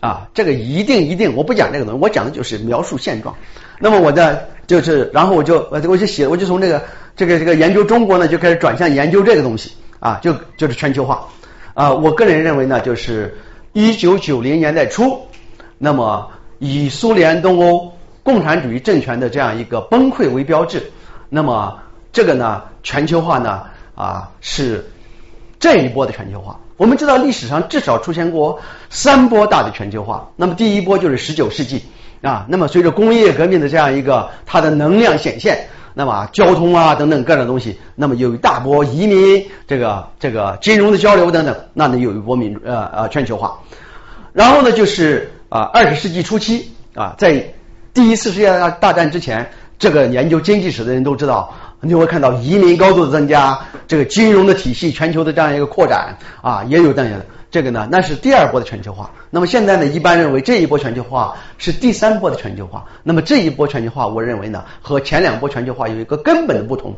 啊，这个一定一定，我不讲这个东西，我讲的就是描述现状。那么我的，就是，然后我就我我就写，我就从这个这个这个研究中国呢，就开始转向研究这个东西啊，就就是全球化啊。我个人认为呢，就是一九九零年代初，那么以苏联东欧共产主义政权的这样一个崩溃为标志，那么这个呢，全球化呢啊是这一波的全球化。我们知道历史上至少出现过三波大的全球化。那么第一波就是十九世纪啊，那么随着工业革命的这样一个它的能量显现，那么交通啊等等各种东西，那么有一大波移民，这个这个金融的交流等等，那呢有一波民呃呃全球化。然后呢就是啊二十世纪初期啊，在第一次世界大战之前，这个研究经济史的人都知道，你会看到移民高度的增加，这个金融的体系全球的这样一个扩展啊，也有这样的。这个呢，那是第二波的全球化。那么现在呢，一般认为这一波全球化是第三波的全球化。那么这一波全球化，我认为呢，和前两波全球化有一个根本的不同。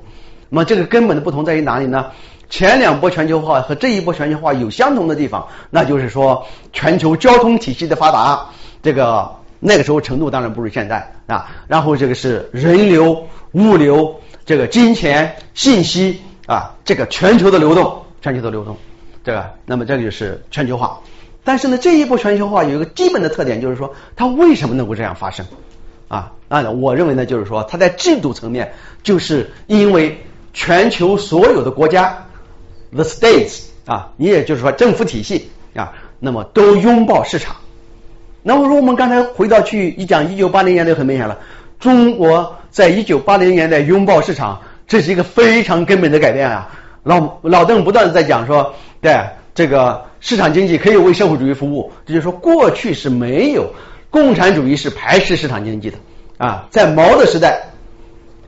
那么这个根本的不同在于哪里呢？前两波全球化和这一波全球化有相同的地方，那就是说全球交通体系的发达，这个那个时候程度当然不如现在啊。然后这个是人流、物流、这个金钱、信息啊，这个全球的流动，全球的流动。对吧？那么这个就是全球化，但是呢，这一波全球化有一个基本的特点，就是说它为什么能够这样发生啊？那我认为呢，就是说它在制度层面，就是因为全球所有的国家，the states 啊，你也就是说政府体系啊，那么都拥抱市场。那么如果我们刚才回到去一讲一九八零年代，很明显了，中国在一九八零年代拥抱市场，这是一个非常根本的改变啊。老老邓不断的在讲说，对这个市场经济可以为社会主义服务，这就是说过去是没有共产主义是排斥市场经济的啊，在毛的时代，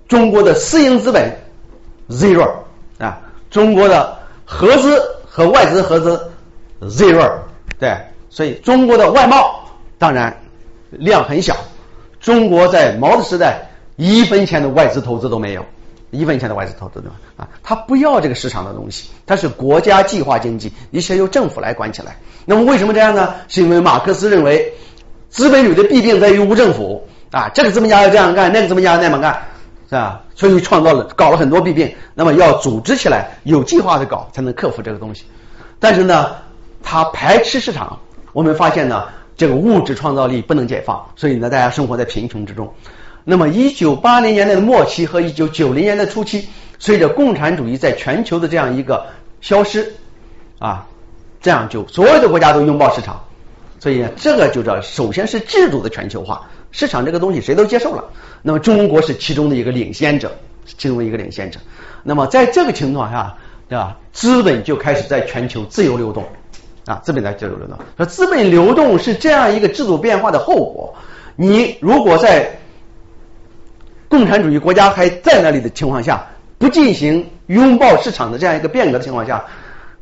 中国的私营资本 zero 啊，中国的合资和外资合资 zero 对，所以中国的外贸当然量很小，中国在毛的时代一分钱的外资投资都没有。一分钱的外资投资对吧？啊，他不要这个市场的东西，他是国家计划经济，一切由政府来管起来。那么为什么这样呢？是因为马克思认为资本主义的弊病在于无政府啊，这个资本家要这样干，那个资本家那么干，是吧？所以创造了搞了很多弊病。那么要组织起来，有计划的搞，才能克服这个东西。但是呢，他排斥市场，我们发现呢，这个物质创造力不能解放，所以呢，大家生活在贫穷之中。那么，一九八零年代的末期和一九九零年代初期，随着共产主义在全球的这样一个消失啊，这样就所有的国家都拥抱市场，所以，这个就叫首先是制度的全球化，市场这个东西谁都接受了。那么中国是其中的一个领先者，其中的一个领先者。那么在这个情况下，对吧？资本就开始在全球自由流动资本在自由流动。说资本流动是这样一个制度变化的后果。你如果在共产主义国家还在那里的情况下，不进行拥抱市场的这样一个变革的情况下，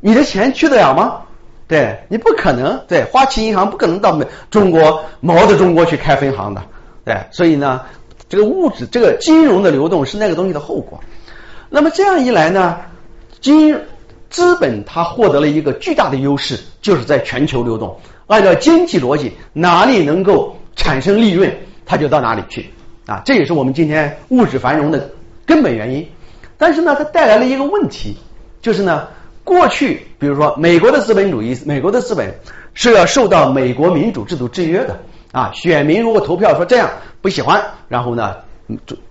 你的钱去得了吗？对你不可能，对花旗银行不可能到美中国毛的中国去开分行的，对，所以呢，这个物质这个金融的流动是那个东西的后果。那么这样一来呢，金资本它获得了一个巨大的优势，就是在全球流动。按照经济逻辑，哪里能够产生利润，它就到哪里去。啊，这也是我们今天物质繁荣的根本原因。但是呢，它带来了一个问题，就是呢，过去比如说美国的资本主义，美国的资本是要受到美国民主制度制约的啊。选民如果投票说这样不喜欢，然后呢，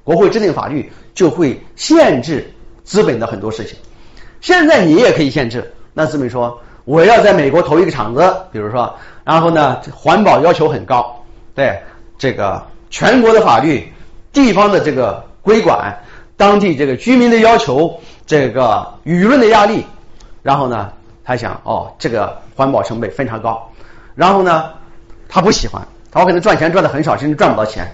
国会制定法律就会限制资本的很多事情。现在你也可以限制，那资本说我要在美国投一个厂子，比如说，然后呢，环保要求很高，对这个。全国的法律、地方的这个规管、当地这个居民的要求、这个舆论的压力，然后呢，他想哦，这个环保成本非常高，然后呢，他不喜欢，他可能赚钱赚的很少，甚至赚不到钱。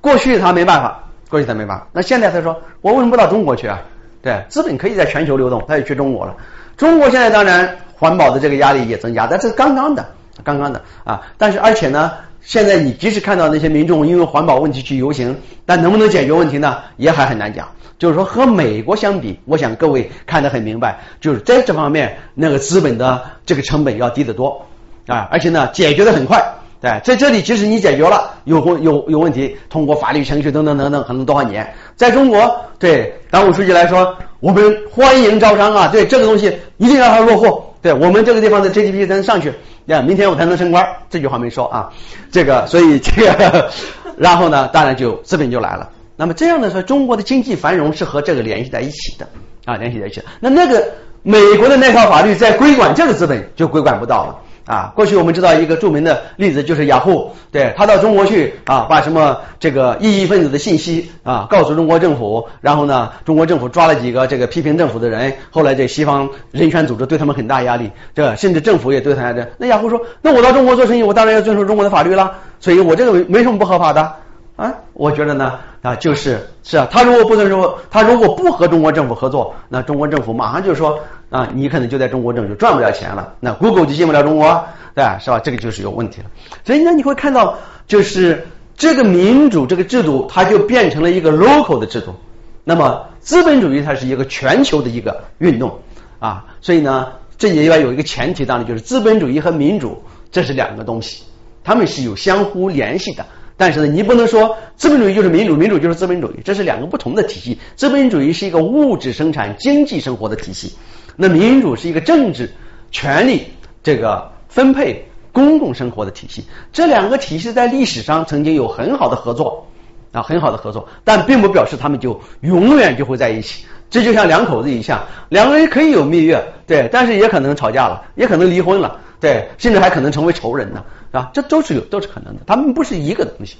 过去他没办法，过去他没办法，那现在他说，我为什么不到中国去啊？对，资本可以在全球流动，他就去中国了。中国现在当然环保的这个压力也增加，但是刚刚的，刚刚的啊，但是而且呢。现在你即使看到那些民众因为环保问题去游行，但能不能解决问题呢？也还很难讲。就是说和美国相比，我想各位看得很明白，就是在这方面那个资本的这个成本要低得多啊，而且呢解决的很快。对，在这里即使你解决了有有有问题，通过法律程序等等等等，可能多少年。在中国，对党委书记来说，我们欢迎招商啊，对这个东西一定让它落户。对我们这个地方的 GDP 才能上去，呀，明天我才能升官。这句话没说啊，这个，所以这个，然后呢，当然就资本就来了。那么这样的说，中国的经济繁荣是和这个联系在一起的啊，联系在一起。那那个美国的那套法律在规管这个资本就规管不到了啊，过去我们知道一个著名的例子就是雅虎，对他到中国去啊，把什么这个异议分子的信息啊告诉中国政府，然后呢，中国政府抓了几个这个批评政府的人，后来这西方人权组织对他们很大压力，这甚至政府也对他这，那雅虎说，那我到中国做生意，我当然要遵守中国的法律了，所以我这个没没什么不合法的。啊，我觉得呢啊就是是啊，他如果不遵守，他如果不和中国政府合作，那中国政府马上就说。啊，你可能就在中国政就赚不了钱了，那 Google 就进不了中国，对吧？是吧？这个就是有问题了。所以呢，你会看到，就是这个民主这个制度，它就变成了一个 local 的制度。那么资本主义它是一个全球的一个运动啊。所以呢，这也要有一个前提，当然就是资本主义和民主这是两个东西，他们是有相互联系的。但是呢，你不能说资本主义就是民主，民主就是资本主义，这是两个不同的体系。资本主义是一个物质生产、经济生活的体系。那民主是一个政治权利这个分配公共生活的体系，这两个体系在历史上曾经有很好的合作啊，很好的合作，但并不表示他们就永远就会在一起。这就像两口子一样，两个人可以有蜜月，对，但是也可能吵架了，也可能离婚了，对，甚至还可能成为仇人呢，是吧？这都是有，都是可能的，他们不是一个东西。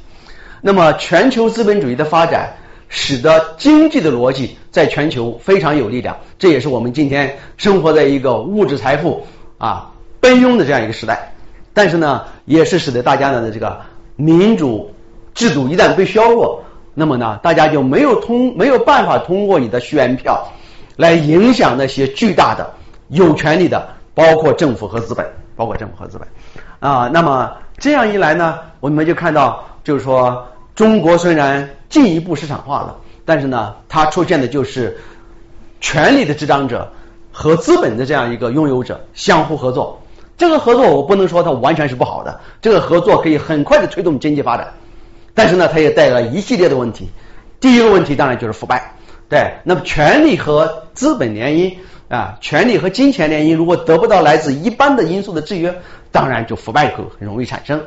那么，全球资本主义的发展。使得经济的逻辑在全球非常有力量，这也是我们今天生活在一个物质财富啊奔涌的这样一个时代。但是呢，也是使得大家的这个民主制度一旦被削弱，那么呢，大家就没有通没有办法通过你的选票来影响那些巨大的有权利的，包括政府和资本，包括政府和资本啊。那么这样一来呢，我们就看到，就是说。中国虽然进一步市场化了，但是呢，它出现的就是权力的执掌者和资本的这样一个拥有者相互合作。这个合作我不能说它完全是不好的，这个合作可以很快的推动经济发展，但是呢，它也带来一系列的问题。第一个问题当然就是腐败，对，那么权力和资本联姻啊，权力和金钱联姻如果得不到来自一般的因素的制约，当然就腐败很容易产生。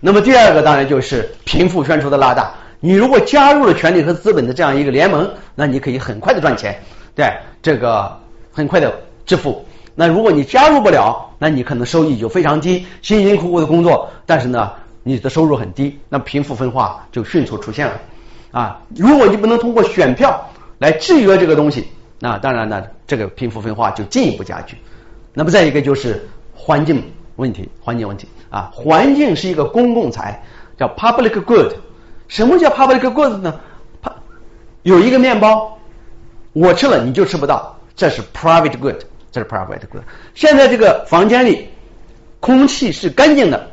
那么第二个当然就是贫富悬殊的拉大。你如果加入了权力和资本的这样一个联盟，那你可以很快的赚钱，对这个很快的致富。那如果你加入不了，那你可能收益就非常低，辛辛苦苦的工作，但是呢，你的收入很低，那贫富分化就迅速出现了啊。如果你不能通过选票来制约这个东西，那当然呢，这个贫富分化就进一步加剧。那么再一个就是环境。问题，环境问题啊，环境是一个公共财，叫 public good。什么叫 public good 呢？有一个面包，我吃了你就吃不到，这是 private good，这是 private good。现在这个房间里空气是干净的，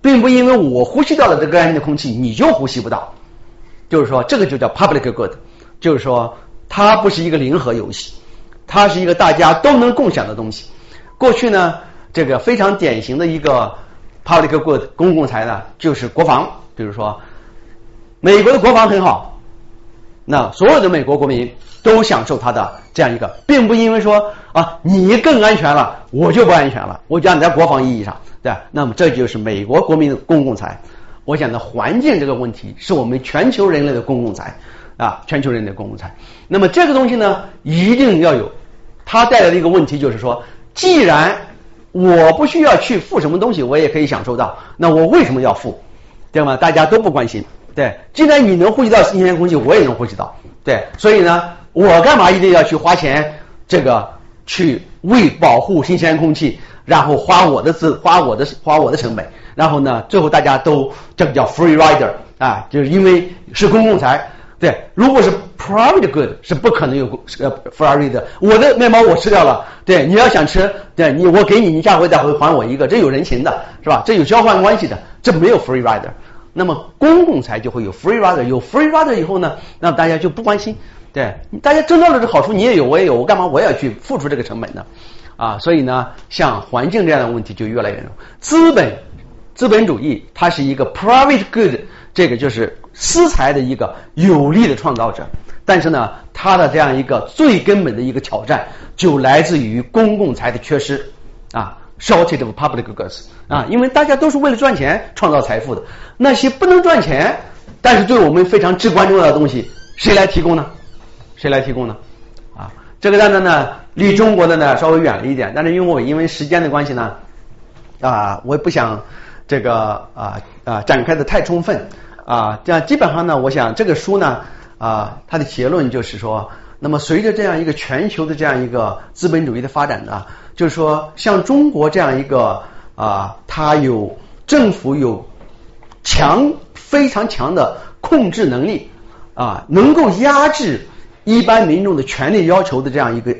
并不因为我呼吸到了这个干净的空气，你就呼吸不到。就是说，这个就叫 public good，就是说它不是一个零和游戏，它是一个大家都能共享的东西。过去呢？这个非常典型的一个 public good 公共财呢，就是国防。比如说，美国的国防很好，那所有的美国国民都享受它的这样一个，并不因为说啊你更安全了，我就不安全了。我讲在国防意义上，对？那么这就是美国国民的公共财。我讲的环境这个问题，是我们全球人类的公共财啊，全球人类的公共财。那么这个东西呢，一定要有。它带来的一个问题就是说，既然我不需要去付什么东西，我也可以享受到。那我为什么要付？对吗？大家都不关心。对，既然你能呼吸到新鲜空气，我也能呼吸到。对，所以呢，我干嘛一定要去花钱？这个去为保护新鲜空气，然后花我的资，花我的花我的成本，然后呢，最后大家都这个叫 free rider 啊，就是因为是公共财。对，如果是 private good 是不可能有呃 free 的。我的面包我吃掉了，对，你要想吃，对你我给你，你下回再回还我一个，这有人情的，是吧？这有交换关系的，这没有 free rider。那么公共财就会有 free rider，有 free rider 以后呢，那大家就不关心，对，大家挣到了这好处，你也有，我也有，我干嘛我也要去付出这个成本呢？啊，所以呢，像环境这样的问题就越来越重。资本资本主义它是一个 private good，这个就是。私财的一个有力的创造者，但是呢，它的这样一个最根本的一个挑战就来自于公共财的缺失啊，shortage of public goods 啊，因为大家都是为了赚钱创造财富的，那些不能赚钱，但是对我们非常至关重要的东西，谁来提供呢？谁来提供呢？啊，这个当然呢，离中国的呢稍微远了一点，但是因为我因为时间的关系呢，啊，我也不想这个啊啊展开的太充分啊，这样基本上呢，我想这个书呢啊，它的结论就是说，那么随着这样一个全球的这样一个资本主义的发展呢，就是说像中国这样一个啊，它有政府有强非常强的控制能力啊，能够压制一般民众的权利要求的这样一个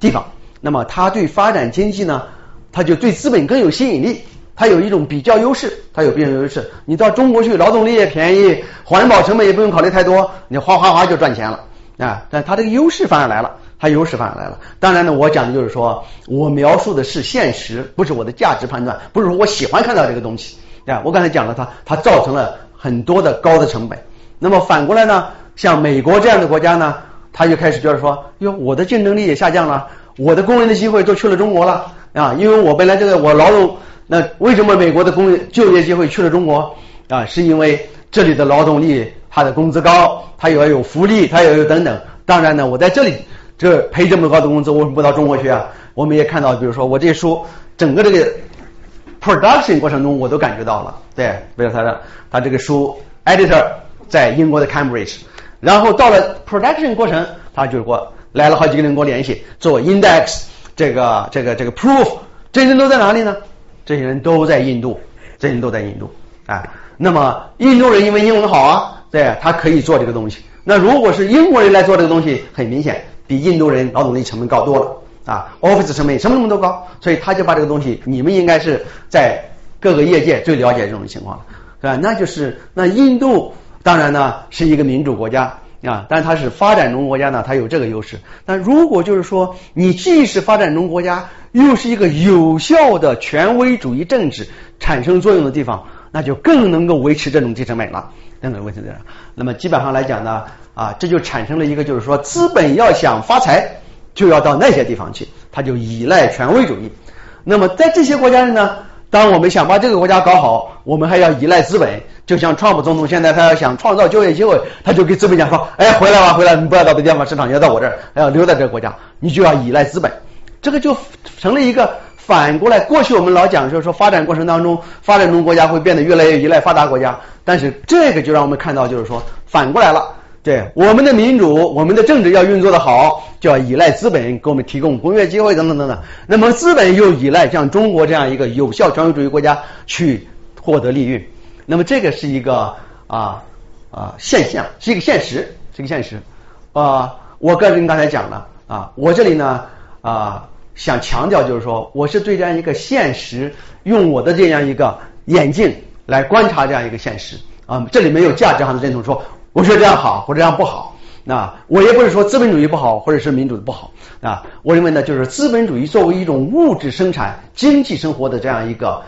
地方，那么它对发展经济呢？它就对资本更有吸引力，它有一种比较优势，它有比较优势。你到中国去，劳动力也便宜，环保成本也不用考虑太多，你哗哗哗就赚钱了啊！但它这个优势反而来了，它优势反而来了。当然呢，我讲的就是说我描述的是现实，不是我的价值判断，不是说我喜欢看到这个东西啊。我刚才讲了，它它造成了很多的高的成本。那么反过来呢，像美国这样的国家呢，他就开始觉得说，哟，我的竞争力也下降了，我的工人的机会都去了中国了。啊，因为我本来这个我劳动，那为什么美国的工就业机会去了中国啊？是因为这里的劳动力他的工资高，他也要有福利，他也有等等。当然呢，我在这里这赔这么高的工资，为什么不到中国去啊？我们也看到，比如说我这书整个这个 production 过程中，我都感觉到了，对，比如他的他这个书 editor 在英国的 Cambridge，然后到了 production 过程，他就给我来了好几个人跟我联系做 index。这个这个这个 proof，这些都在哪里呢？这些人都在印度，这些人都在印度。啊，那么印度人因为英文好啊，对，他可以做这个东西。那如果是英国人来做这个东西，很明显比印度人劳动力成本高多了啊，office 成本什么什么都高，所以他就把这个东西，你们应该是在各个业界最了解这种情况了，是吧？那就是那印度当然呢是一个民主国家。啊，但它是发展中国家呢，它有这个优势。但如果就是说，你既是发展中国家，又是一个有效的权威主义政治产生作用的地方，那就更能够维持这种低成本了，更能维持这样。那么基本上来讲呢，啊，这就产生了一个就是说，资本要想发财，就要到那些地方去，它就依赖权威主义。那么在这些国家呢？当我们想把这个国家搞好，我们还要依赖资本。就像川普总统现在他要想创造就业机会，他就给资本讲说：“哎，回来吧，回来，你不要到别地方市场，要到我这儿，还要留在这个国家，你就要依赖资本。”这个就成了一个反过来。过去我们老讲就是说，发展过程当中，发展中国家会变得越来越依赖发达国家，但是这个就让我们看到就是说反过来了。对我们的民主，我们的政治要运作的好，就要依赖资本给我们提供工业机会等等等等。那么资本又依赖像中国这样一个有效权威主义国家去获得利润。那么这个是一个啊啊现象，是一个现实，是一个现实。啊，我个人刚才讲了啊，我这里呢啊想强调就是说，我是对这样一个现实，用我的这样一个眼镜来观察这样一个现实啊，这里没有价值上的认同说。我说这样好，或者这样不好，那我也不是说资本主义不好，或者是民主的不好啊。我认为呢，就是资本主义作为一种物质生产、经济生活的这样一个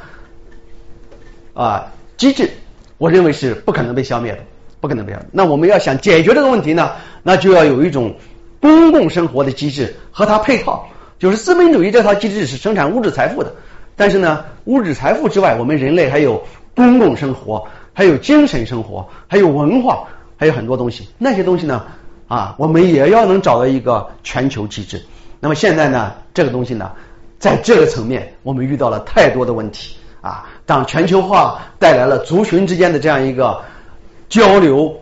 啊机制，我认为是不可能被消灭的，不可能被消灭。那我们要想解决这个问题呢，那就要有一种公共生活的机制和它配套。就是资本主义这套机制是生产物质财富的，但是呢，物质财富之外，我们人类还有公共生活，还有精神生活，还有文化。还有很多东西，那些东西呢啊，我们也要能找到一个全球机制。那么现在呢，这个东西呢，在这个层面，我们遇到了太多的问题啊。当全球化带来了族群之间的这样一个交流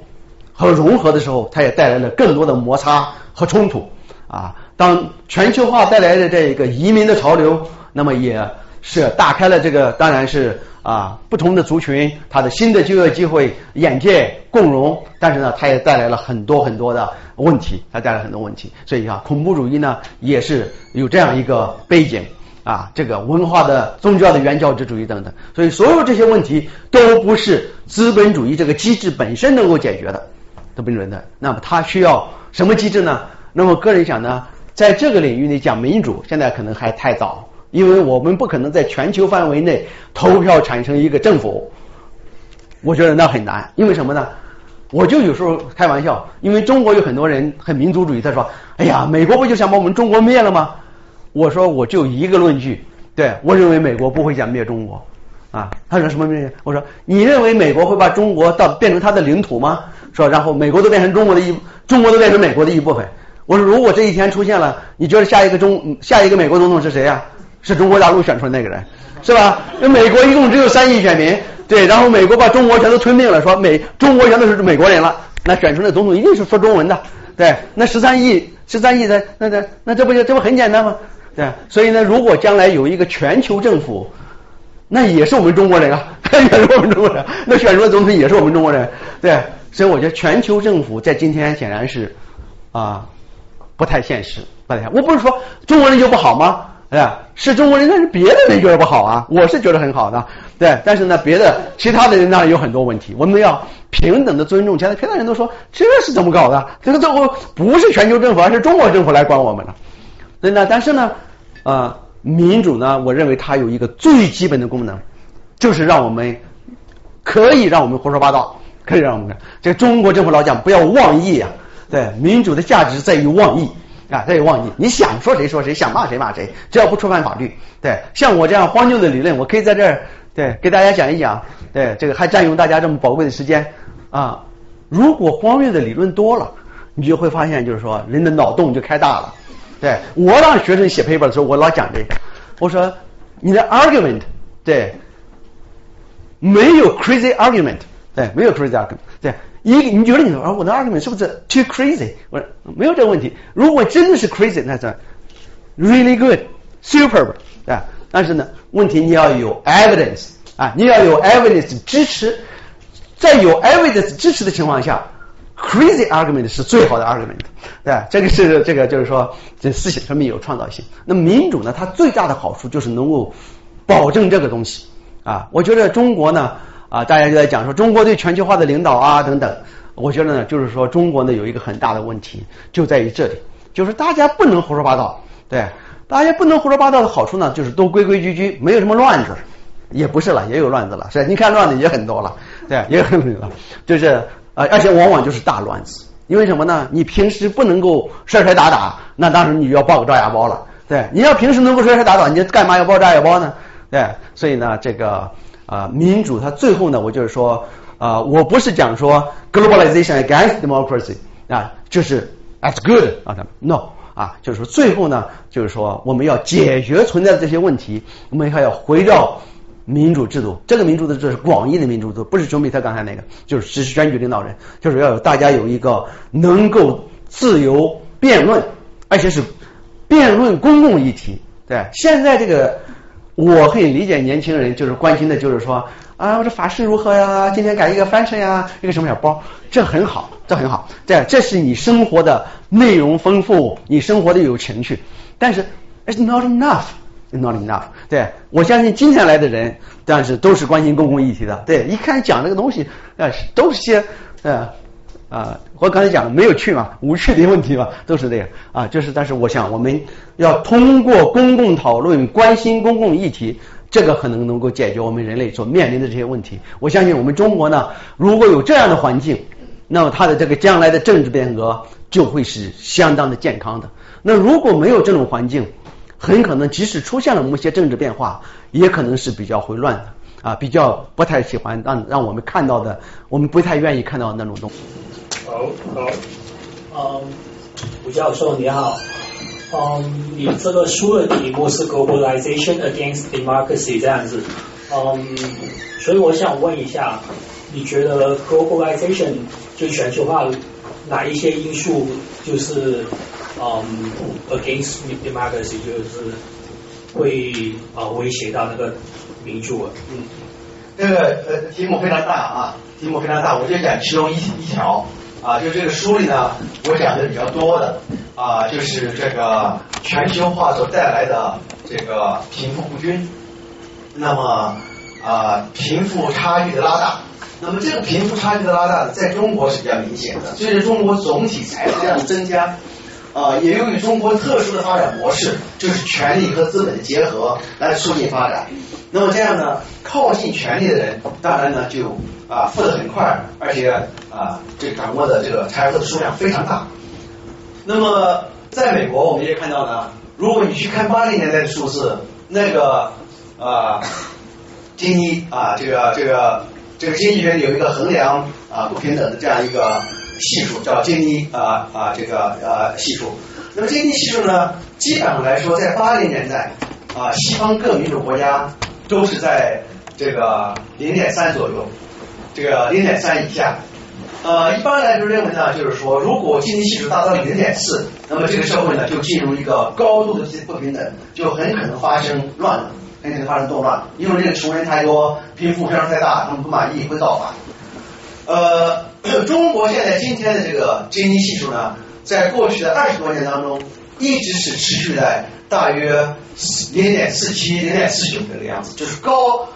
和融合的时候，它也带来了更多的摩擦和冲突啊。当全球化带来的这一个移民的潮流，那么也是打开了这个，当然是。啊，不同的族群，它的新的就业机会、眼界共荣，但是呢，它也带来了很多很多的问题，它带来很多问题。所以啊，恐怖主义呢，也是有这样一个背景啊，这个文化的、宗教的原教旨主义等等。所以，所有这些问题都不是资本主义这个机制本身能够解决的，都不能的。那么，它需要什么机制呢？那么，个人想呢，在这个领域里讲民主，现在可能还太早。因为我们不可能在全球范围内投票产生一个政府，我觉得那很难。因为什么呢？我就有时候开玩笑，因为中国有很多人很民族主义，他说：“哎呀，美国不就想把我们中国灭了吗？”我说我就一个论据，对我认为美国不会想灭中国啊。他说什么灭？我说你认为美国会把中国到变成他的领土吗？说然后美国都变成中国的一，中国都变成美国的一部分。我说如果这一天出现了，你觉得下一个中下一个美国总统是谁呀？是中国大陆选出来那个人，是吧？那美国一共只有三亿选民，对，然后美国把中国全都吞并了，说美中国全都是美国人了，那选出来总统一定是说中文的，对，那十三亿十三亿的，那那那这不就这不很简单吗？对，所以呢，如果将来有一个全球政府，那也是我们中国人啊，也是我们中国人，那选出来总统也是我们中国人，对，所以我觉得全球政府在今天显然是啊不太现实，不太。我不是说中国人就不好吗？对，是中国人，但是别的人觉得不好啊，我是觉得很好的，对，但是呢，别的其他的人当然有很多问题，我们要平等的尊重。现在其他人都说这是怎么搞的？这个政府不是全球政府，而是中国政府来管我们了。对呢，但是呢，啊，民主呢，我认为它有一个最基本的功能，就是让我们可以让我们胡说八道，可以让我们这个中国政府老讲不要妄议啊，对，民主的价值在于妄议。啊，这也忘记，你想说谁说谁，想骂谁骂谁，只要不触犯法律。对，像我这样荒谬的理论，我可以在这儿对给大家讲一讲。对，这个还占用大家这么宝贵的时间啊。如果荒谬的理论多了，你就会发现，就是说人的脑洞就开大了。对我让学生写 paper 的时候，我老讲这个，我说你的 argument 对没有 crazy argument，对，没有 crazy argument，对。一，你觉得你说啊，我的 argument 是不是 too crazy？我说没有这个问题。如果真的是 crazy，那是 really good，super，啊。但是呢，问题你要有 evidence 啊，你要有 evidence 支持，在有 evidence 支持的情况下，crazy argument 是最好的 argument，对？这个是这个就是说，这思想上面有创造性。那民主呢，它最大的好处就是能够保证这个东西啊。我觉得中国呢。啊，大家就在讲说中国对全球化的领导啊等等，我觉得呢，就是说中国呢有一个很大的问题，就在于这里，就是大家不能胡说八道，对，大家不能胡说八道的好处呢，就是都规规矩矩，没有什么乱子，也不是了，也有乱子了，是？你看乱子也很多了，对，也很多了，就是啊，而且往往就是大乱子，因为什么呢？你平时不能够摔摔打打，那当时你就要报个炸药包了，对，你要平时能够摔摔打打，你干嘛要报照牙包呢？对，所以呢，这个。啊，民主它最后呢，我就是说，啊，我不是讲说 globalization against democracy 啊，就是 that's good 啊，no 啊，就是说最后呢，就是说我们要解决存在的这些问题，我们还要回到民主制度。这个民主的这是广义的民主制度，不是丘比特刚才那个，就是只是选举领导人，就是要有大家有一个能够自由辩论，而且是辩论公共议题。对，现在这个。我可以理解年轻人就是关心的，就是说啊，我这法师如何呀？今天改一个翻身呀，一个什么小包，这很好，这很好，这这是你生活的内容丰富，你生活的有情趣。但是 it's not enough，not enough。对我相信今天来的人，但是都是关心公共议题的。对，一看讲这个东西，呃，都是些呃。啊，我刚才讲的没有趣嘛，无趣的问题嘛，都是这样啊。就是，但是我想，我们要通过公共讨论，关心公共议题，这个可能能够解决我们人类所面临的这些问题。我相信我们中国呢，如果有这样的环境，那么它的这个将来的政治变革就会是相当的健康的。那如果没有这种环境，很可能即使出现了某些政治变化，也可能是比较混乱的啊，比较不太喜欢让让我们看到的，我们不太愿意看到的那种东西。好好，嗯，吴教授你好，嗯，你这个书的题目是 Globalization Against Democracy 这样子，嗯，所以我想问一下，你觉得 Globalization 就全球化哪一些因素就是嗯 Against Democracy 就是会啊威胁到那个民主？嗯，这个呃题目非常大啊，题目非常大，我就讲其中一一条。啊，就这个书里呢，我讲的比较多的啊，就是这个全球化所带来的这个贫富不均，那么啊贫富差距的拉大，那么这个贫富差距的拉大，在中国是比较明显的。随着中国总体财富量的增加，啊，也由于中国特殊的发展模式，就是权力和资本的结合来促进发展。那么这样呢，靠近权力的人，当然呢就。啊，富得很快，而且啊，这掌握的这个财富的数量非常大。那么，在美国，我们也看到呢，如果你去看八零年代的数字，那个啊，经济啊，这个这个这个经济学有一个衡量啊不平等的这样一个系数，叫经济啊啊这个呃系数。那么经济系数呢，基本上来说，在八零年代啊，西方各民主国家都是在这个零点三左右，这个零点三以下。呃，一般来说认为呢，就是说，如果经济系数达到零点四，那么这个社会呢就进入一个高度的不平等，就很可能发生乱了，很可能发生动乱，因为这个穷人太多，贫富差太大，他们不满意会造反。呃，中国现在今天的这个经济系数呢，在过去的二十多年当中，一直是持续在大约零点四七、零点四九这个样子，就是高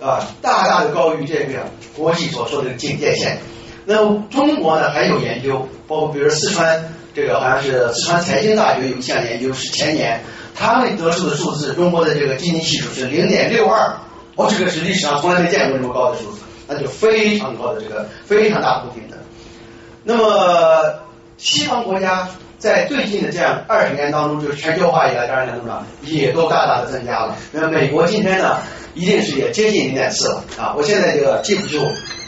啊，大大的高于这个国际所说的警戒线。那中国呢还有研究，包括比如四川这个好像是四川财经大学有一项研究是前年，他们得出的数字，中国的这个经济系数是零点六二，哦，这个是历史上从来没见过这么高的数字，那就非常高的这个非常大不平等。那么西方国家在最近的这样二十年当中，就是全球化以来这二十年当中，也都大大的增加了。那美国今天呢？一定是也接近零点四了啊！我现在这个记不住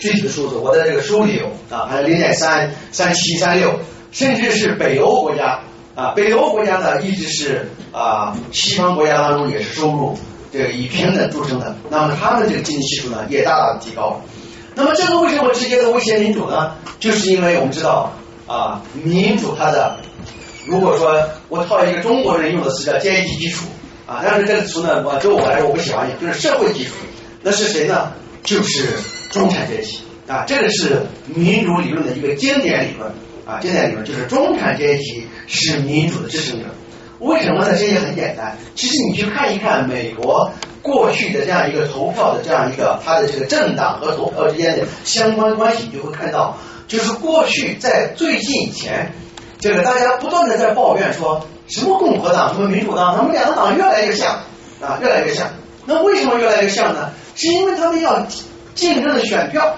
具体的数字，我在这个书里有啊，还有零点三、三七、三六，甚至是北欧国家啊，北欧国家呢一直是啊西方国家当中也是收入这个以平等著称的，那么他们这个经济系数呢也大大的提高。那么这个为什么直接的威胁民主呢？就是因为我们知道啊，民主它的如果说我套一个中国人用的词叫阶级基础。啊，但是这个词呢，我对我来说我不喜欢，就是社会基础。那是谁呢？就是中产阶级啊，这个是民主理论的一个经典理论啊，经典理论就是中产阶级是民主的支撑者。为什么呢？这也很简单。其实你去看一看美国过去的这样一个投票的这样一个它的这个政党和投票之间的相关关系，你就会看到，就是过去在最近以前，这个大家不断的在抱怨说。什么共和党，什么民主党，他们两个党越来越像啊，越来越像。那为什么越来越像呢？是因为他们要竞争的选票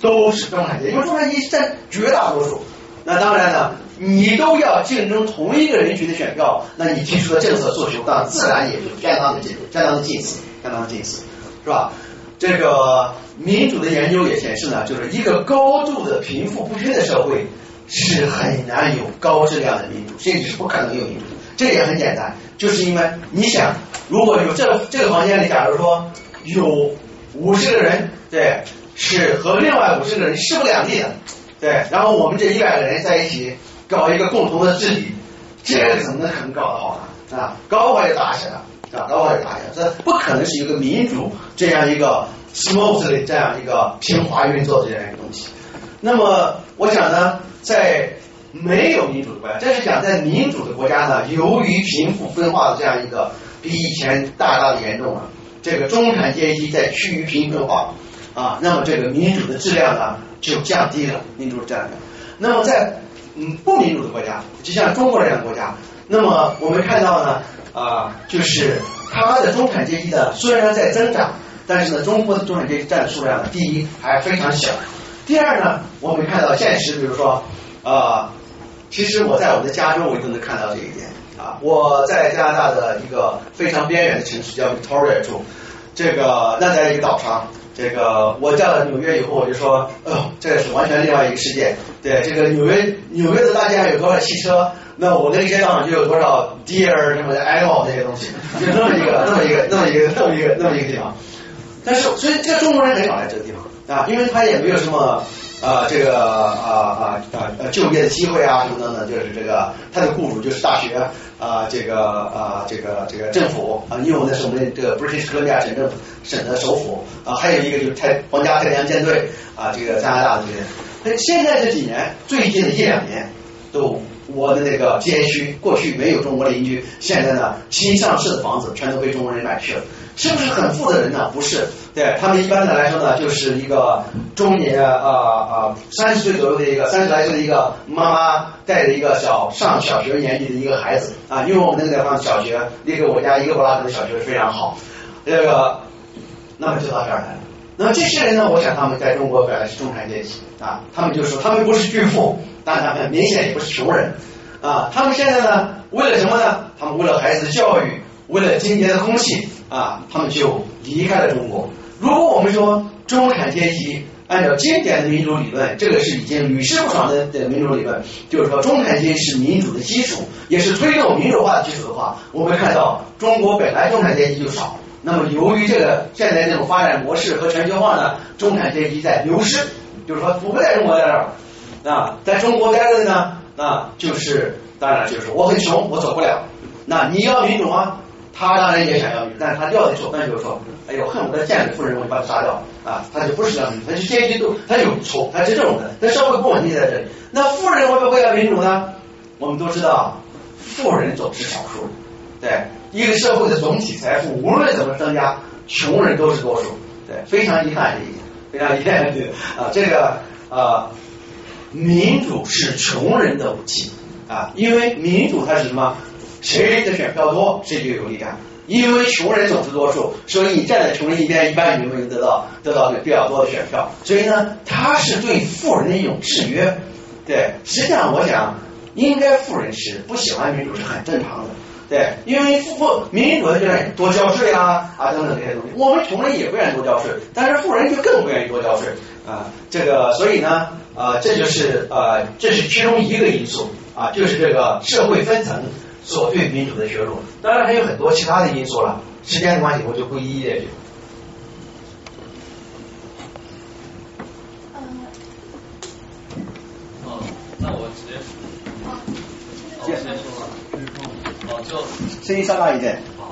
都是中产阶级，因为中产阶级占绝大多数。那当然呢，你都要竞争同一个人群的选票，那你提出的政策诉求，那自然也就相当的近，相当的近似，相当的近似，是吧？这个民主的研究也显示呢，就是一个高度的贫富不均的社会。是很难有高质量的民主，甚至是不可能有民主。这也很简单，就是因为你想，如果有这这个房间里，假如说有五十个人，对，是和另外五十个人势不两立的，对，然后我们这一百个人在一起搞一个共同的治理，这个怎么能可能搞得好呢？啊，搞不好就打起来了，啊，搞不好就打起来，这不可能是一个民主这样一个 smoothly 这样一个平滑运作的这样一个东西。那么，我想呢。在没有民主的国家，这是讲在民主的国家呢，由于贫富分化的这样一个比以前大大的严重了，这个中产阶级在趋于贫困化啊，那么这个民主的质量呢就降低了，民主质量。那么在嗯不民主的国家，就像中国这样的国家，那么我们看到呢啊，就是它的中产阶级呢虽然在增长，但是呢中国的中产阶级占的数量，第一还非常小。第二呢，我们看到现实，比如说，啊，其实我在我们的加州，我都能看到这一点啊。我在加拿大的一个非常边缘的城市叫 Victoria 住，这个那在一个岛上，这个我到了纽约以后，我就说，哦，这是完全另外一个世界。对，这个纽约纽约的大街上有多少汽车，那我那个街道上就有多少 deer 什么的 animal 这些东西，就那么一个，那么一个，那么一个，那么一个，那么一个地方。但是，所以这中国人很少来这个地方。啊，因为他也没有什么啊，这个啊啊啊就业的机会啊什么等等，就是这个他的雇主就是大学啊，这个啊这个这个政府啊，因为那是我们这个 British Columbia 省政府省的首府啊，还有一个就是太皇家太平洋舰队啊，这个加拿大的这些。那现在这几年，最近的一两年，都我的那个街区过去没有中国邻居，现在呢新上市的房子全都被中国人买去了。是不是很富的人呢？不是，对他们一般的来说呢，就是一个中年啊啊三十岁左右的一个三十来岁的一个妈妈带着一个小上小学年纪的一个孩子啊，因为我们那个地方小学离给我家一个布拉格的小学非常好，这个那么就到这儿来了。那么这些人呢，我想他们在中国本来是中产阶级啊，他们就说他们不是巨富，但他们明显也不是穷人啊。他们现在呢，为了什么呢？他们为了孩子的教育，为了今天的空气。啊，他们就离开了中国。如果我们说中产阶级按照经典的民主理论，这个是已经屡试不爽的的民主理论，就是说中产阶级是民主的基础，也是推动民主化的基础的话，我们看到中国本来中产阶级就少，那么由于这个现在这种发展模式和全球化呢，中产阶级在流失，就是说不在中国待着啊，在中国待着呢，那就是当然就是我很穷，我走不了。那你要民主吗？他当然也想要民主，但是他要的手段就是说，哎呦，恨不得见了富人我就把他杀掉啊！他就不是要民主，他就阶级斗，他有仇，他是这种的。他社会不稳定在这里，那富人会不会要民主呢？我们都知道，富人总是少数，对一个社会的总体财富无论怎么增加，穷人都是多数，对，非常遗憾这一点，非常遗憾对啊，这个啊，民主是穷人的武器啊，因为民主它是什么？谁的选票多，谁就有力量。因为穷人总是多数，所以你站在穷人一边，一般你就会得到得到比较多的选票。所以呢，它是对富人的一种制约。对，实际上我想，应该富人是不喜欢民主是很正常的。对，因为富富民主的就愿意多交税啊啊等等这些东西。我们穷人也不愿意多交税，但是富人就更不愿意多交税啊。这个，所以呢，啊，这就是啊，这是其中一个因素啊，就是这个社会分层。所对民主的削弱，当然还有很多其他的因素了。时间的关系，我就不一一列举。哦，那我直接，哦，直接说就声音稍大一点。好，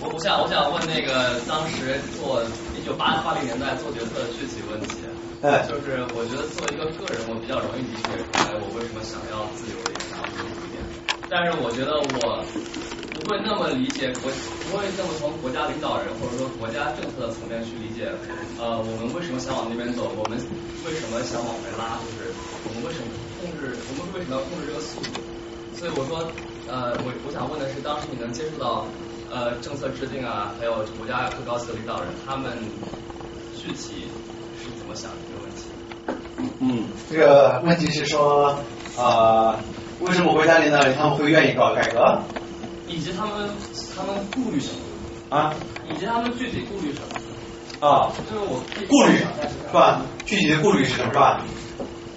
我我想我想问那个当时做一九八八零年代做决策的具体问题。哎，就是我觉得作为一个个人，我比较容易理解出来我为什么想要自由一点，想要民主一点。但是我觉得我不会那么理解国，不会那么从国家领导人或者说国家政策的层面去理解，呃，我们为什么想往那边走，我们为什么想往回拉，就是我们为什么控制，我们为什么要控制这个速度？所以我说，呃，我我想问的是，当时你能接触到呃政策制定啊，还有国家最高级的领导人，他们具体是怎么想这个问题？嗯，这个问题是说呃。为什么国家领导人他们会愿意搞改革？以及他们他们顾虑什么？啊？以及他们具体顾虑什么？啊？就是我顾虑是吧？具体的顾虑是什么？是吧？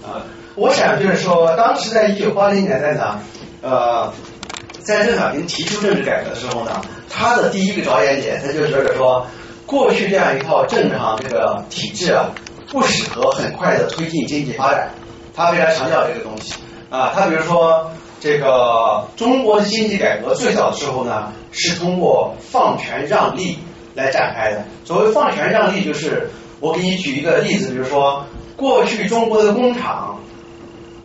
啊？我想就是说，当时在一九八零年代呢，呃，在邓小平提出政治改革的时候呢，他的第一个着眼点，他就觉得说，过去这样一套正常这个体制啊，不适合很快的推进经济发展，他非常强调这个东西。啊，他比如说这个中国的经济改革最早的时候呢，是通过放权让利来展开的。所谓放权让利，就是我给你举一个例子，比如说过去中国的工厂、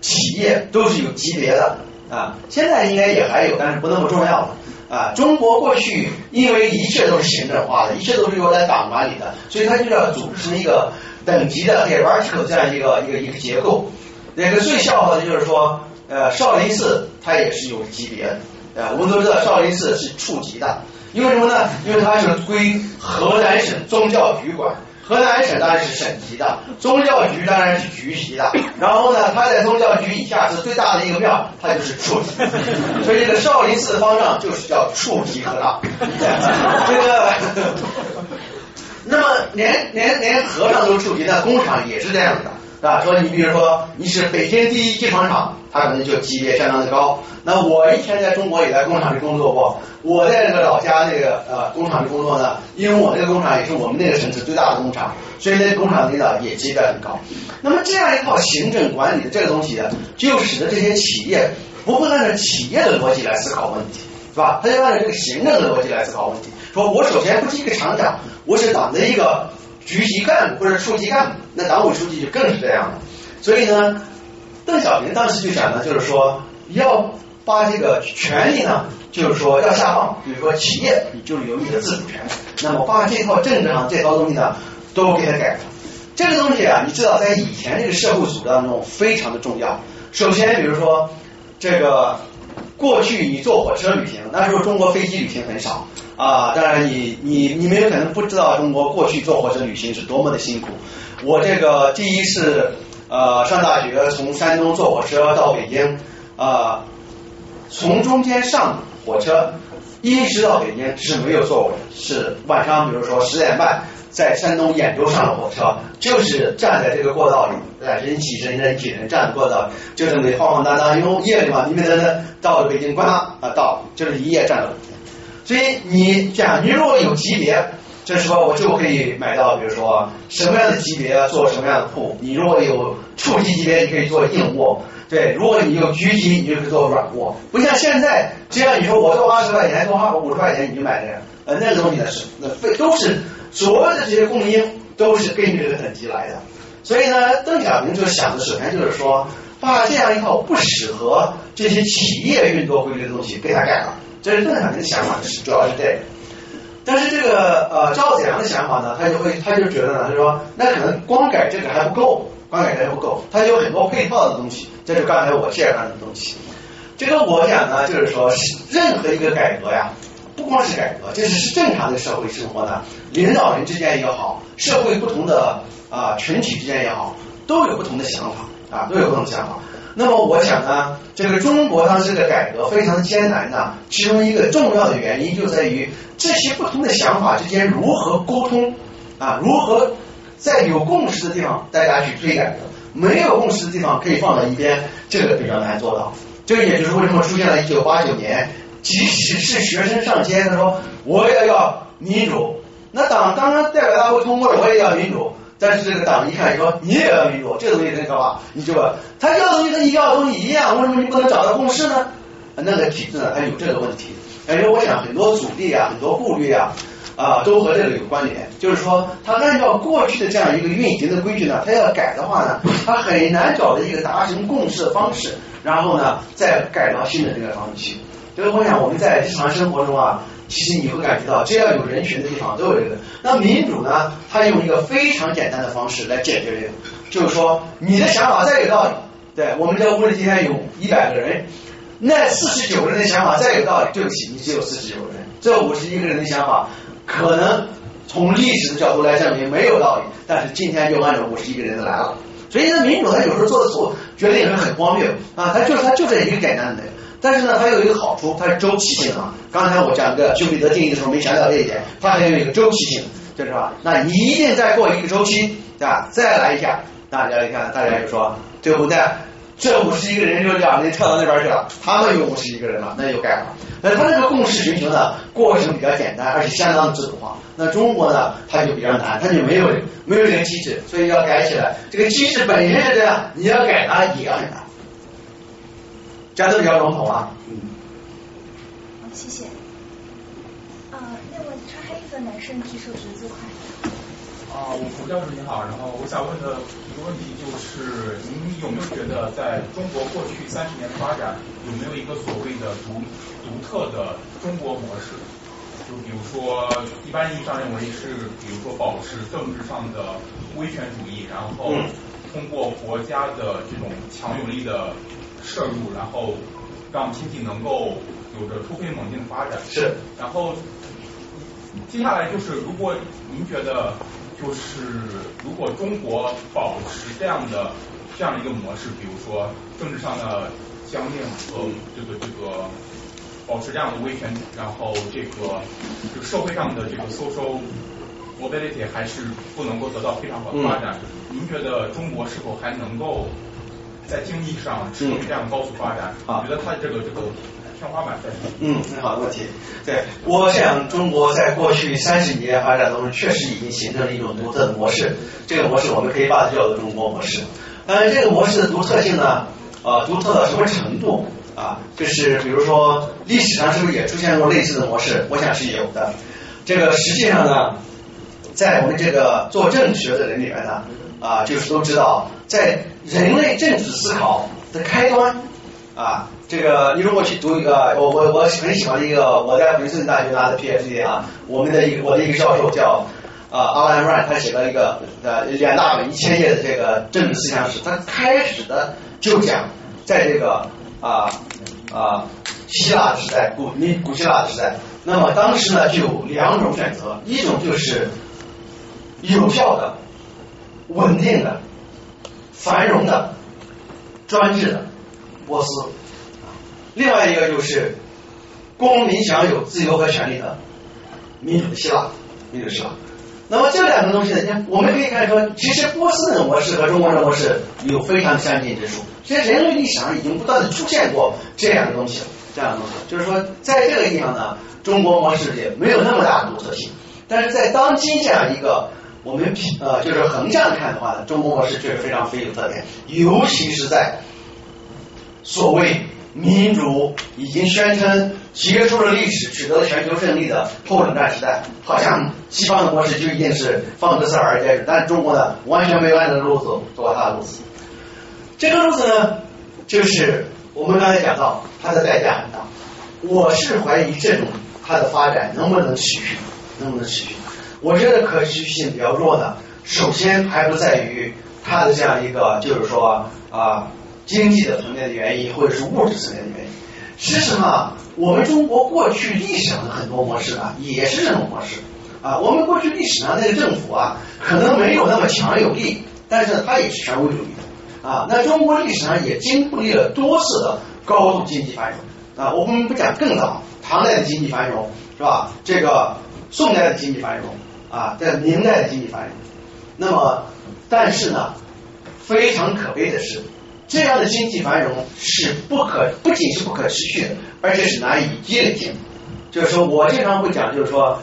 企业都是有级别的啊，现在应该也还有，但是不那么重要了啊。中国过去因为一切都是行政化的，一切都是由来党管理的，所以它就要组织成一个等级的 hierarchical 这样一个一个一个结构。那个最笑话的就是说，呃，少林寺它也是有级别的，呃，我们都知道少林寺是处级的，因为什么呢？因为它是归河南省宗教局管，河南省当然是省级的，宗教局当然是局级的，然后呢，它在宗教局以下是最大的一个庙，它就是处级，所以这个少林寺方丈就是叫处级和尚，这个，那么连连连和尚都处级，那工厂也是这样的。啊，说你比如说你是北京第一机床厂，它可能就级别相当的高。那我以前在中国也在工厂里工作过，我在这个老家那个呃工厂里工作呢，因为我这个工厂也是我们那个城市最大的工厂，所以那工厂领导也级别很高。那么这样一套行政管理的这个东西呢，就使得这些企业不会按照企业的逻辑来思考问题，是吧？他就按照这个行政的逻辑来思考问题。说我首先不是一个厂长，我是党的一个。局级干部或者处级干部，那党委书记就更是这样了。所以呢，邓小平当时就想呢，就是说要把这个权力呢，就是说要下放，比如说企业就是有你的自主权，那么把这套政治上这套东西呢，都给它改了。这个东西啊，你知道在以前这个社会组织当中非常的重要。首先，比如说这个过去你坐火车旅行，那时候中国飞机旅行很少。啊，当然你你你们有可能不知道中国过去坐火车旅行是多么的辛苦。我这个第一是呃上大学从山东坐火车到北京，啊从中间上火车一直到北京是没有坐过的，是晚上比如说十点半在山东兖州上了火车，就是站在这个过道里，呃，人挤人人挤人站过道，就这么晃晃荡荡，因为夜里嘛，你们在那到了北京，咣当啊到，就是一夜站了。所以你讲，你如果有级别，这时候我就可以买到，比如说什么样的级别做什么样的铺。你如果有处级级别，你可以做硬卧。对，如果你有局级，你就可以做软卧。不像现在，这样你说我多花十块钱，多花五十块钱，你就买这个，呃，那个东西呢是那费都是所有的这些供应都是根据这个等级来的。所以呢，邓小平就想的首先就是说，把这样一套不适合这些企业运作规律的东西给它改了。这是邓小平的想法，是主要是这个。但是这个呃赵子阳的想法呢，他就会他就觉得呢，他说那可能光改这个还不够，光改这个还不够，他有很多配套的东西，这就刚才我介绍的东西。这个我想呢，就是说任何一个改革呀，不光是改革，就是是正常的社会生活呢，领导人之间也好，社会不同的啊群体之间也好，都有不同的想法啊，都有不同的想法。那么我想呢，这个中国当时的改革非常艰难呢，其中一个重要的原因就在于这些不同的想法之间如何沟通啊，如何在有共识的地方大家去推改革，没有共识的地方可以放到一边，这个比较难做到。这也就是为什么出现了一九八九年，即使是学生上街，他说我也要民主，那党当然代表大会通过了，我也要民主。但是这个党一看说你也要民主，这个东西很可怕，你就他要的东西和你要的东西一样，为什么你不能找到共识呢？那个体制呢，它有这个问题。而且我想很多阻力啊，很多顾虑啊，啊，都和这个有关联。就是说，他按照过去的这样一个运行的规矩呢，他要改的话呢，他很难找到一个达成共识的方式，然后呢，再改到新的这个方式去。所以我想我们在日常生活中啊。其实你会感觉到，只要有人群的地方都有这个。那民主呢？它用一个非常简单的方式来解决这个，就是说你的想法再有道理，对我们这屋里今天有一百个人，那四十九个人的想法再有道理，对不起，你只有四十九个人，这五十一个人的想法可能从历史的角度来证明没有道理，但是今天就按照五十一个人的来了。所以呢，民主它有时候做的错决定也是很荒谬啊，它就是它就这一个简单的。但是呢，它有一个好处，它是周期性的。刚才我讲这个休彼得定义的时候没强调这一点，它还有一个周期性，就是吧？那你一定再过一个周期，啊，再来一下，大家一看，大家就说，最后呢，这五十一个人就两人跳到那边去了，他们有五十一个人了，那就改了。那他这个共识寻求呢，过程比较简单，而且相当的制度化。那中国呢，它就比较难，它就没有没有这个机制，所以要改起来。这个机制本身是这样，你要改它也很难。讲的比较笼统啊。嗯。好，谢谢。啊，那位穿黑衣服的男生举手举得最快。啊，我胡教授您好，然后我想问的一个问题就是，您有没有觉得在中国过去三十年的发展，有没有一个所谓的独独特的中国模式？就比如说，一般意义上认为是，比如说保持政治上的威权主义，然后通过国家的这种强有力的。摄入，然后让经济能够有着突飞猛进的发展。是。然后接下来就是，如果您觉得，就是如果中国保持这样的这样的一个模式，比如说政治上的僵硬和这个这个保持这样的威权，然后这个这个社会上的这个 social mobility 还是不能够得到非常好的发展，您觉得中国是否还能够？在经济上持续这样高速发展，我觉得它这个这个天花板在。嗯，很好的问题。对，我想中国在过去三十年发展当中，确实已经形成了一种独特的模式。这个模式我们可以把它叫做中国模式。但是这个模式的独特性呢，啊，独特到什么程度啊？就是比如说历史上是不是也出现过类似的模式？我想是有的。这个实际上呢，在我们这个做政治学的人里面呢，啊，就是都知道。在人类政治思考的开端啊，这个你如果去读一个，我我我很喜欢一个，我在普林斯顿大学拿的 PhD 啊，我们的一个我的一个教授叫啊阿兰·瑞，他写了一个呃两大本一千页的这个政治思想史，他开始的就讲在这个啊啊希腊的时代，古你古希腊的时代，那么当时呢就有两种选择，一种就是有效的、稳定的。繁荣的、专制的波斯，另外一个就是公民享有自由和权利的民主的希腊，民主希腊。那么这两个东西呢，你我们可以看出，其实波斯的模式和中国的模式有非常相近之处。其实人类历史上已经不断的出现过这样的东西了，这样的东西，就是说在这个地方呢，中国模式也没有那么大的独特性，但是在当今这样一个我们呃就是横向看的话呢，中国模式确实非常非有特点，尤其是在所谓民主已经宣称结束了历史，取得了全球胜利的后冷战时代，好像西方的模式就一定是放之四海而皆准，但中国呢完全没有按照路子走他的路子。这个路子呢，就是我们刚才讲到它的代价很大，我是怀疑这种它的发展能不能持续，能不能持续？我觉得可持续性比较弱的，首先还不在于它的这样一个，就是说啊经济的层面的原因，或者是物质层面的原因。其实上，我们中国过去历史上的很多模式啊，也是这种模式啊。我们过去历史上那个政府啊，可能没有那么强有力，但是它也是权威主义的。啊，那中国历史上也经历了多次的高度经济繁荣啊，我们不讲更早，唐代的经济繁荣是吧？这个宋代的经济繁荣啊，在明代的经济繁荣，那么但是呢，非常可悲的是，这样的经济繁荣是不可，不仅是不可持续的，而且是难以积累性。就是说我经常会讲，就是说，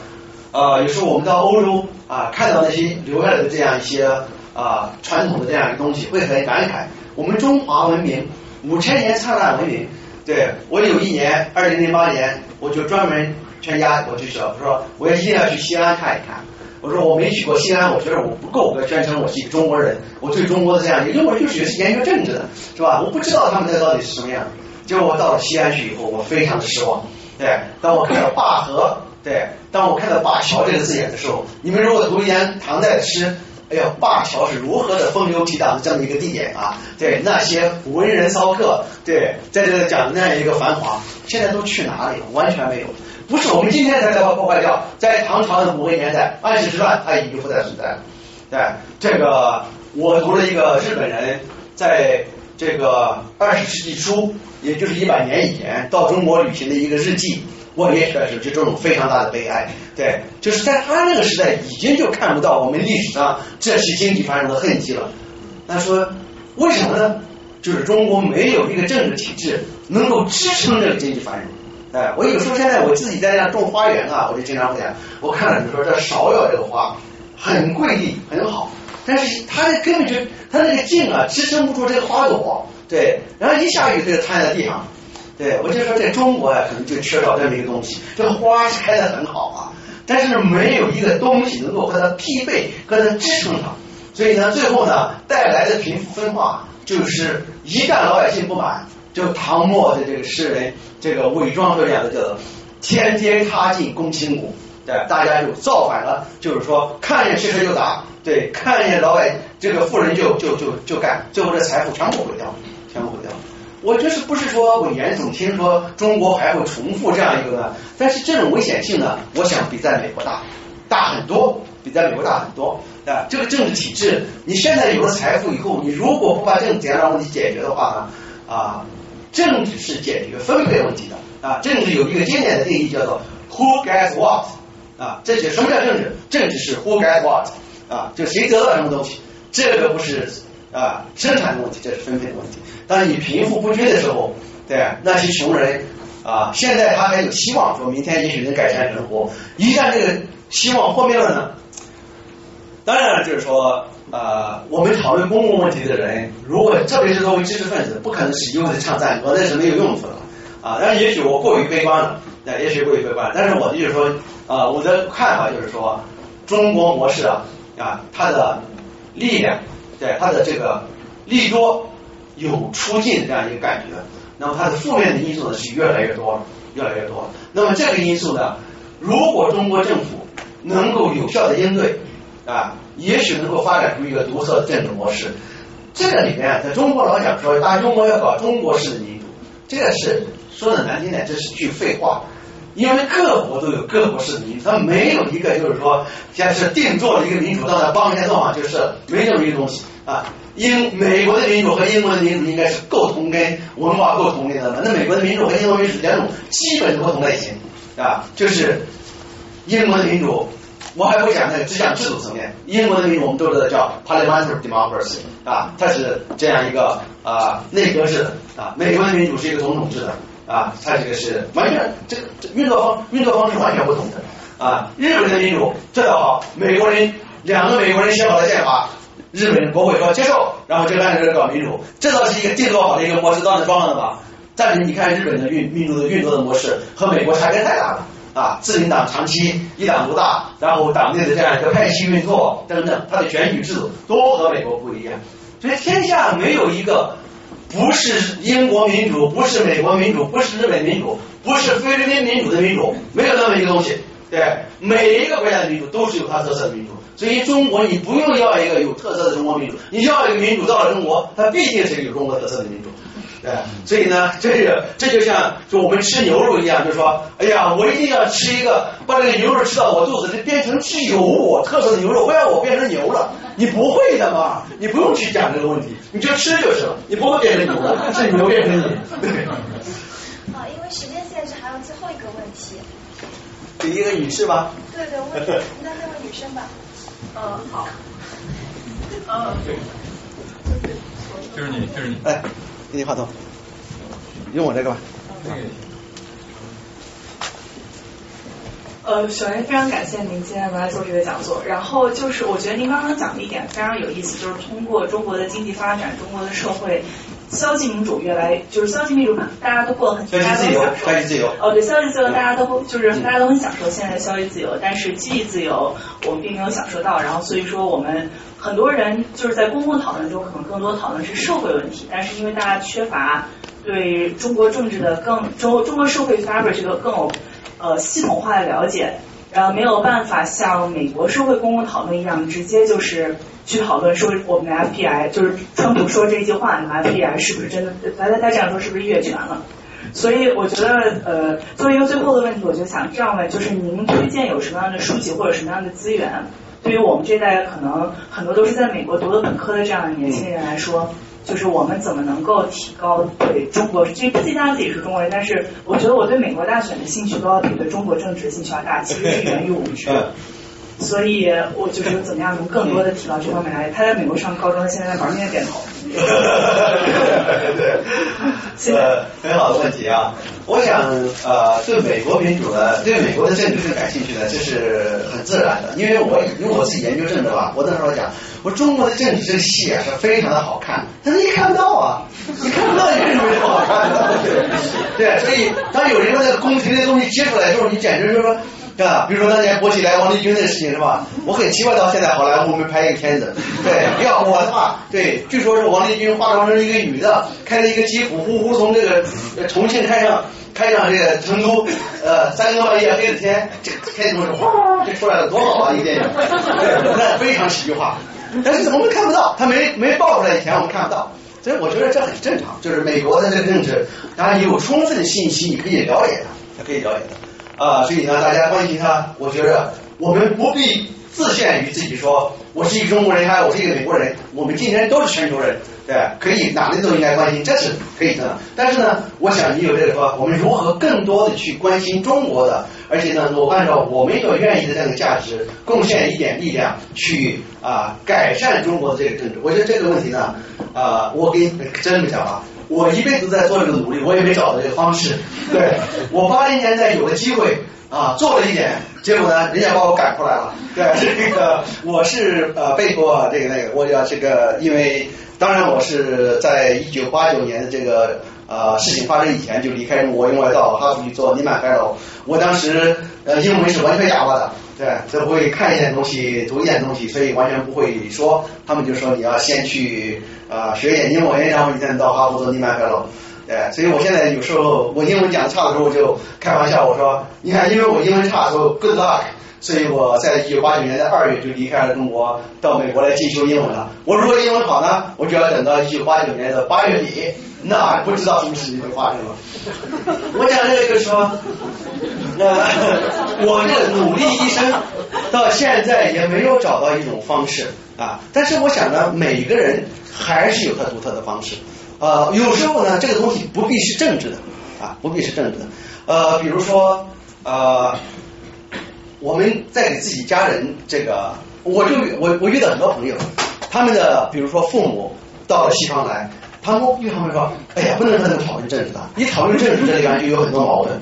呃，有时候我们到欧洲啊，看到那些留下来的这样一些。啊，传统的这样一个东西会很感慨。我们中华文明五千年灿烂文明，对我有一年二零零八年，我就专门全家我就说，我说我一定要去西安看一看。我说我没去过西安，我觉得我不够格宣称我是一个中国人。我对中国的这样，因为我就是是研究政治的，是吧？我不知道他们这到底是什么样。结果我到了西安去以后，我非常的失望。对，当我看到灞河，对，当我看到灞桥这个字眼的时候，你们如果读一点唐代的诗。哎呀，灞桥是如何的风流倜傥的这么一个地点啊？对，那些文人骚客，对，在这讲那样一个繁华，现在都去哪里了？完全没有，不是我们今天才把它破坏掉，在唐朝的某个年代，安史之乱它已经不再存在。对，这个我读了一个日本人在这个二十世纪初，也就是一百年以前到中国旅行的一个日记。我列出来是这种非常大的悲哀，对，就是在他那个时代已经就看不到我们历史上这些经济繁荣的痕迹了。他说为什么呢？就是中国没有一个政治体制能够支撑这个经济繁荣。哎，我有时候现在我自己在家种花园啊，我就经常会讲，我看了你说这芍药这个花很贵丽很好，但是它的根本就它那个茎啊支撑不住这个花朵，对，然后一下雨就瘫在地上。对，我就说在中国呀，可能就缺少这么一个东西。这花是开的很好啊，但是没有一个东西能够和它匹配、和它支撑它。所以呢，最后呢，带来的贫富分化，就是一旦老百姓不满，就唐末的这个诗人这个伪装这样的叫做“天颠塌进公卿谷”，对，大家就造反了，就是说看见汽车就砸，对，看见老百这个富人就就就就干，最后这财富全部毁掉，全部毁掉。我就是不是说我严总听说中国还会重复这样一个呢？但是这种危险性呢，我想比在美国大大很多，比在美国大很多啊。这个政治体制，你现在有了财富以后，你如果不把政治简单问题解决的话呢啊，政治是解决分配问题的啊。政治有一个经典的定义叫做 Who gets what 啊？这些什么叫政治？政治是 Who gets what 啊？就谁得到什么东西？这个不是。啊，生产的问题，这是分配的问题。当你贫富不均的时候，对那些穷人啊，现在他还有希望，说明天也许能改善生活。一旦这个希望破灭了呢？当然了，就是说，呃，我们讨论公共问题的人，如果特别是作为知识分子，不可能是悠着唱赞歌，那是没有用处的啊。但是也许我过于悲观了，那也许过于悲观。但是我的就是说，啊，我的看法就是说，中国模式啊，啊，它的力量。对它的这个利多有出尽这样一个感觉，那么它的负面的因素呢是越来越多，越来越多。那么这个因素呢，如果中国政府能够有效的应对啊，也许能够发展出一个独特的政治模式。这个里面，在中国老讲说，大中国要搞中国式的民主，这个是说的难听点，这是句废话。因为各国都有各国式的民主，它没有一个就是说，现在是定做了一个民主，到那帮人家做嘛，就是没这么一个东西。啊，英美国的民主和英国的民主应该是构同跟文化构同的，那美国的民主和英国民主两种基本不同类型啊，就是英国的民主。我还不讲那个，只讲制度层面。英国的民主我们都知道叫 parliamentary democracy 啊，它是这样一个啊内阁制的啊。美国的民主是一个总统制的啊，它这个是完全这个运作方运作方式完全不同的啊。日本的民主这倒好，美国人两个美国人写好了宪法，日本国会说接受，然后就按照这搞民主，这倒是一个运作好的一个模式，当然装了吧。但是你看日本的运民主的运作的模式和美国差别太大了。啊，自民党长期一党独大，然后党内的这样一个派系运作等等，它的选举制度都和美国不一样。所以天下没有一个不是英国民主、不是美国民主、不是日本民主、不是菲律宾民主的民主，没有那么一个东西。对，每一个国家的民主都是有它特色的民主。所以中国你不用要一个有特色的中国民主，你要一个民主到了中国，它必定是有中国特色的民主。对，所以呢，这个这就像就我们吃牛肉一样，就说，哎呀，我一定要吃一个，把这个牛肉吃到我肚子里变成具有我特色的牛肉，不然我变成牛了。你不会的嘛，你不用去讲这个问题，你就吃就是了，你不会变成牛的，是牛变成你。啊，因为时间限制，还有最后一个问题。第一个女士吧。对对，问 那那位女生吧。嗯，好。嗯，就是你，就是你。哎。给你话筒，用我这个吧。呃，首先非常感谢您今天来做这个讲座。然后就是，我觉得您刚刚讲的一点非常有意思，就是通过中国的经济发展，中国的社会。消极民主越来就是消极民主，大家都过得很，大家都享受。消极自由，哦，对，消极自由大家都就是大家都很享受现在的消极自由，但是积极自由我们并没有享受到。然后所以说我们很多人就是在公共讨论中可能更多讨论是社会问题，但是因为大家缺乏对中国政治的更中中国社会 fabric 这个更有呃系统化的了解，然后没有办法像美国社会公共讨论一样直接就是。去讨论说我们的 FPI 就是川普说这句话，你 FPI 是不是真的？大家大家这样说是不是越权了？所以我觉得呃，作为一个最后的问题，我就想这样问：就是您推荐有什么样的书籍或者什么样的资源，对于我们这代可能很多都是在美国读的本科的这样的年轻人来说，就是我们怎么能够提高对中国？这毕竟他自己是中国人，但是我觉得我对美国大选的兴趣都要比对中国政治兴趣要大，其实是源于我们学。所以，我就是怎么样能更多的提高这方面来。他在美国上高中，现在在玩命点头。对，呃，很好的问题啊。我想，呃，对美国民主的，对美国的政治是感兴趣的，这是很自然的。因为我因为我自己研究政治吧，我那时候讲，我中国的政治这个戏啊是非常的好看，但是你看不到啊，你看不到也是没什么好看的。对，所以当有人把那个宫廷的东西揭出来之后，你简直就是说。对吧？比如说当年博起来王立军那个事情是吧？我很奇怪到现在好莱坞没拍一个片子。对，要我的话，对，据说是王立军化妆成一个女的，开着一个吉普，呼呼从这个重庆开上开上这个成都，呃，三更半夜黑着天，这开头是哗就出来了，多好啊！一个电影，那非常喜剧化。但是我们看不到，他没没爆出来以前我们看不到，所以我觉得这很正常。就是美国的这个政治，当然有充分的信息，你可以了解它，可以了解它。啊，所以呢，大家关心他，我觉得我们不必自限于自己说，我是一个中国人，还我是一个美国人，我们今天都是全球人，对，可以哪里都应该关心，这是可以的。但是呢，我想你有这个说，我们如何更多的去关心中国的，而且呢，我按照我们所愿意的这样的价值，贡献一点力量去啊改善中国的这个政治。我觉得这个问题呢，啊，我给你真的讲啊。我一辈子在做这个努力，我也没找到这个方式。对 我八零年代有了机会啊，做了一点，结果呢，人家把我赶出来了。对，这个我是呃被迫这个那个，我要这个，因为当然我是在一九八九年的这个呃事情发生以前就离开中国，因为到哈佛去做尼曼海楼。我当时呃英文是完全哑巴的，对，只会看一点东西，读一点东西，所以完全不会说。他们就说你要先去。啊，学一点英文，然后你才能到哈佛做尼曼海楼。对，所以我现在有时候我英文讲的差的时候，我就开玩笑，我说，你看，因为我英文差，说 good luck，所以我在一九八九年的二月就离开了中国，到美国来进修英文了。我如果英文好呢，我就要等到一九八九年的八月底，那不知道什么事情会发生了。我讲这个就是说，呃，我这努力一生，到现在也没有找到一种方式啊。但是我想呢，每个人还是有他独特的方式。呃，有时候呢，这个东西不必是政治的啊，不必是政治的。呃，比如说呃，我们在给自己家人这个，我就我我遇到很多朋友，他们的比如说父母到了西方来，他们遇他们说，哎呀，不能和他讨论政治的，一讨论政治，这里边就有很多矛盾。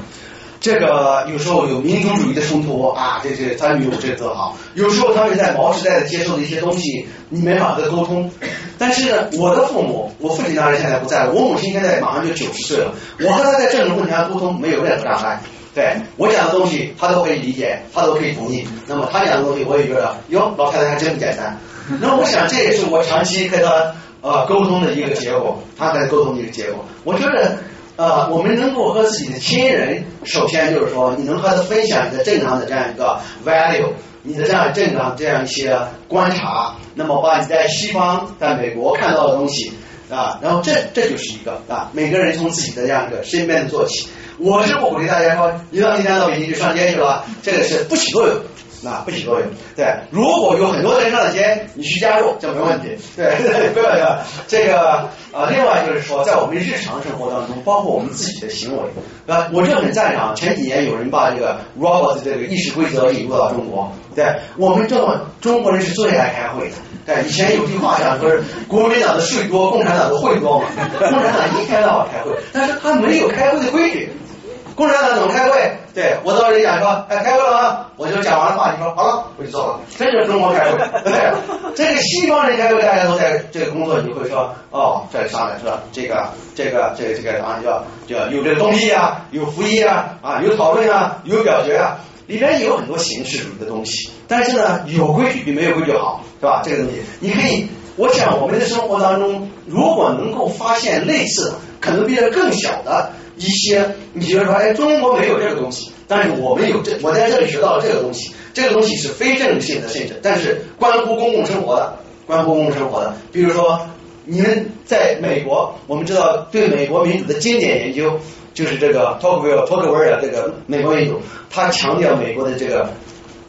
这个有时候有民族主义的冲突啊，这这他们有这个好，有时候他们在毛时代的接受的一些东西，你没法和沟通。但是，我的父母，我父亲当然现在不在了，我母亲现在马上就九十岁了，我和他在政治问题上沟通没有任何障碍。对我讲的东西，他都可以理解，他都可以同意。那么他讲的东西，我也觉得，哟，老太太还真不简单。那我想这也是我长期和他呃沟通的一个结果，他和他沟通的一个结果。我觉得。呃，我们能够和自己的亲人，首先就是说，你能和他分享你的正常的这样一个 value，你的这样正常这样一些观察，那么把你在西方、在美国看到的东西啊，然后这这就是一个啊，每个人从自己的这样一个身边做起。我是不鼓励大家说，一到今天到北京去上街去了，这个是不起作用。那不起作用。对，如果有很多人上街，你去加入，这没问题。对，不要要这个啊。另外就是说，在我们日常生活当中，包括我们自己的行为啊，我就很赞赏前几年有人把这个 robot 这个议事规则引入到中国。对，我们这么中国人是最爱开会的。对，以前有句话讲说是国民党的税多，共产党的会多嘛。共产党一天到晚开会，但是他没有开会的规矩。共产党怎么开会？对我到这里讲说，哎，开会了啊？我就讲完了话，你说好了，我就走了。这就是中国开会。对，这个西方人开会，大家都在这个工作，你会说，哦，这上来说这个这个这个这个啊，叫叫有这个动议啊，有复议啊，啊，有讨论啊，有表决啊，里边有很多形式主义的东西。但是呢，有规矩比没有规矩好，是吧？这个东西，你可以，我想我们的生活当中，如果能够发现类似，可能比这更小的。一些你觉得说，哎，中国没有这个东西，但是我们有这，我在这里学到了这个东西，这个东西是非政治性的甚至，但是关乎公共生活的，关乎公共生活的。比如说，你们在美国，我们知道对美国民主的经典研究，就是这个托克维尔，托克维尔这个美国民主，他强调美国的这个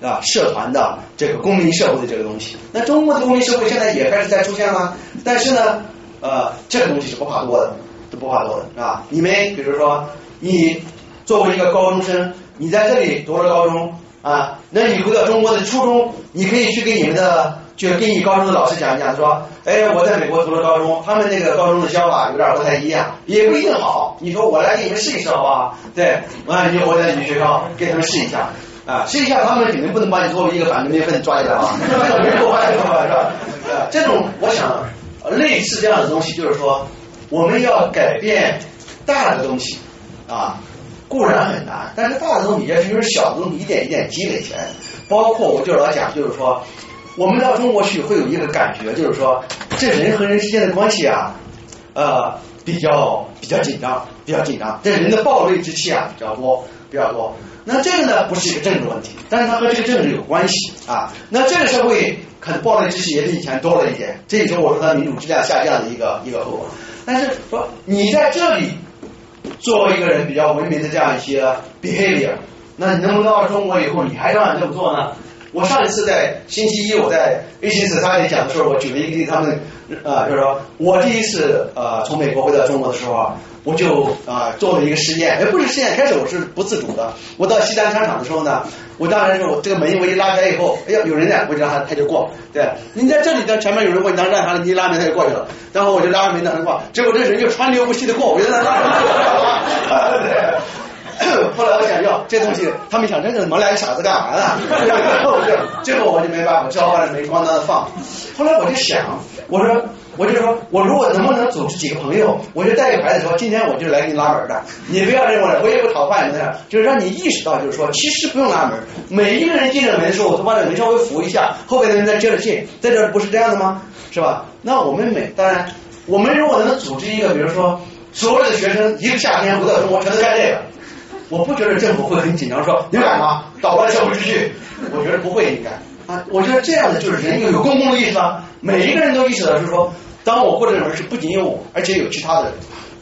啊社团的这个公民社会的这个东西。那中国的公民社会现在也开始在出现了，但是呢，呃，这个东西是不怕多的。都不怕多的，是吧？你们比如说，你作为一个高中生，你在这里读了高中啊，那你回到中国的初中，你可以去给你们的，就给你高中的老师讲一讲，说，哎，我在美国读了高中，他们那个高中的教法有点不太一样，也不一定好。你说我来给你们试一试，好不好？对，啊你我在你们学校给他们试一下啊，试一下，他们肯定不能把你作为一个反革命分子抓起来啊，没过关是吧？是吧？这种我想类似这样的东西，就是说。我们要改变大的东西啊，固然很难，但是大的东西也是由小的东西一点一点积累起来。包括我就老讲，就是说，我们到中国去会有一个感觉，就是说，这人和人之间的关系啊，呃，比较比较紧张，比较紧张。这人的暴戾之气啊比较多，比较多。那这个呢，不是一个政治问题，但是它和这个政治有关系啊。那这个社会可能暴戾之气也比以前多了一点，这也是我说它民主质量下降的一个一个后果。但是说你在这里作为一个人比较文明的这样一些 behavior，那你能不能到中国以后你还照样这么做呢？我上一次在星期一我在 A 星四他里讲的时候，我举了一个例子，他们呃就是说我第一次呃从美国回到中国的时候啊，我就啊做了一个实验，也不是实验，开始我是不自主的。我到西单商场的时候呢，我当然是我这个门我一拉开以后，哎呀有人呢，我就让他他就过。对，你在这里的前面有人过，你当让他你一拉门他就过去了。然后我就拉着门等他过，结果这人就川流不息的过，我就在那。对。后来我想要这东西，他们想这怎么来个傻子干嘛呢？最后我就没办法，只好把这门咣当的放。后来我就想，我说，我就说我如果能不能组织几个朋友，我就带个孩子说，今天我就来给你拉门的，你不要认为我也不讨饭的，就是让你意识到，就是说其实不用拉门，每一个人进这门的时候，我都把这门稍微扶一下，后面的人再接着进，在这不是这样的吗？是吧？那我们每当然，我们如果能组织一个，比如说所有的学生一个夏天回到中国，全都干这个。我不觉得政府会很紧张，说你敢吗？捣乱社会秩序？我觉得不会应该我觉得这样的就是人又有公共的意识啊，每一个人都意识到，就是说，当我过这个门是不仅有我，而且有其他的人。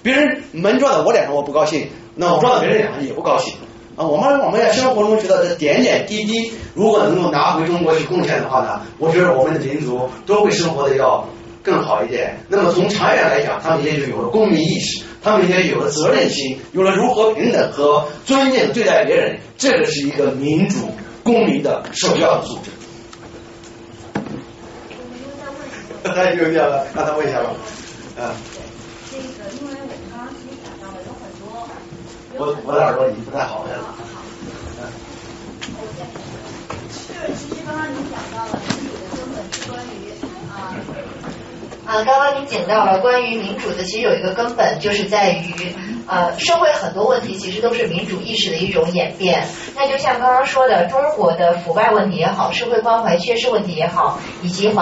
别人门撞到我脸上我不高兴，那我撞到别人脸上也不高兴啊，我们我们在生活中觉得这点点滴滴，如果能够拿回中国去贡献的话呢，我觉得我们的民族都会生活的要更好一点。那么从长远来讲，他们也就有了公民意识，他们也有了责任心，有了如何平等和尊敬对待别人，这个是一个民主公民的首要的素质。太有点了，让他问一下吧。嗯。这个，因为我们刚刚其实讲到了有很多。我我的耳朵已经不太好了。嗯。就是其实刚刚您讲到了民主的根本是关于啊。啊，刚刚您讲到了关于民主的，其实有一个根本就是在于，呃，社会很多问题其实都是民主意识的一种演变。那就像刚刚说的，中国的腐败问题也好，社会关怀缺失问题也好，以及环。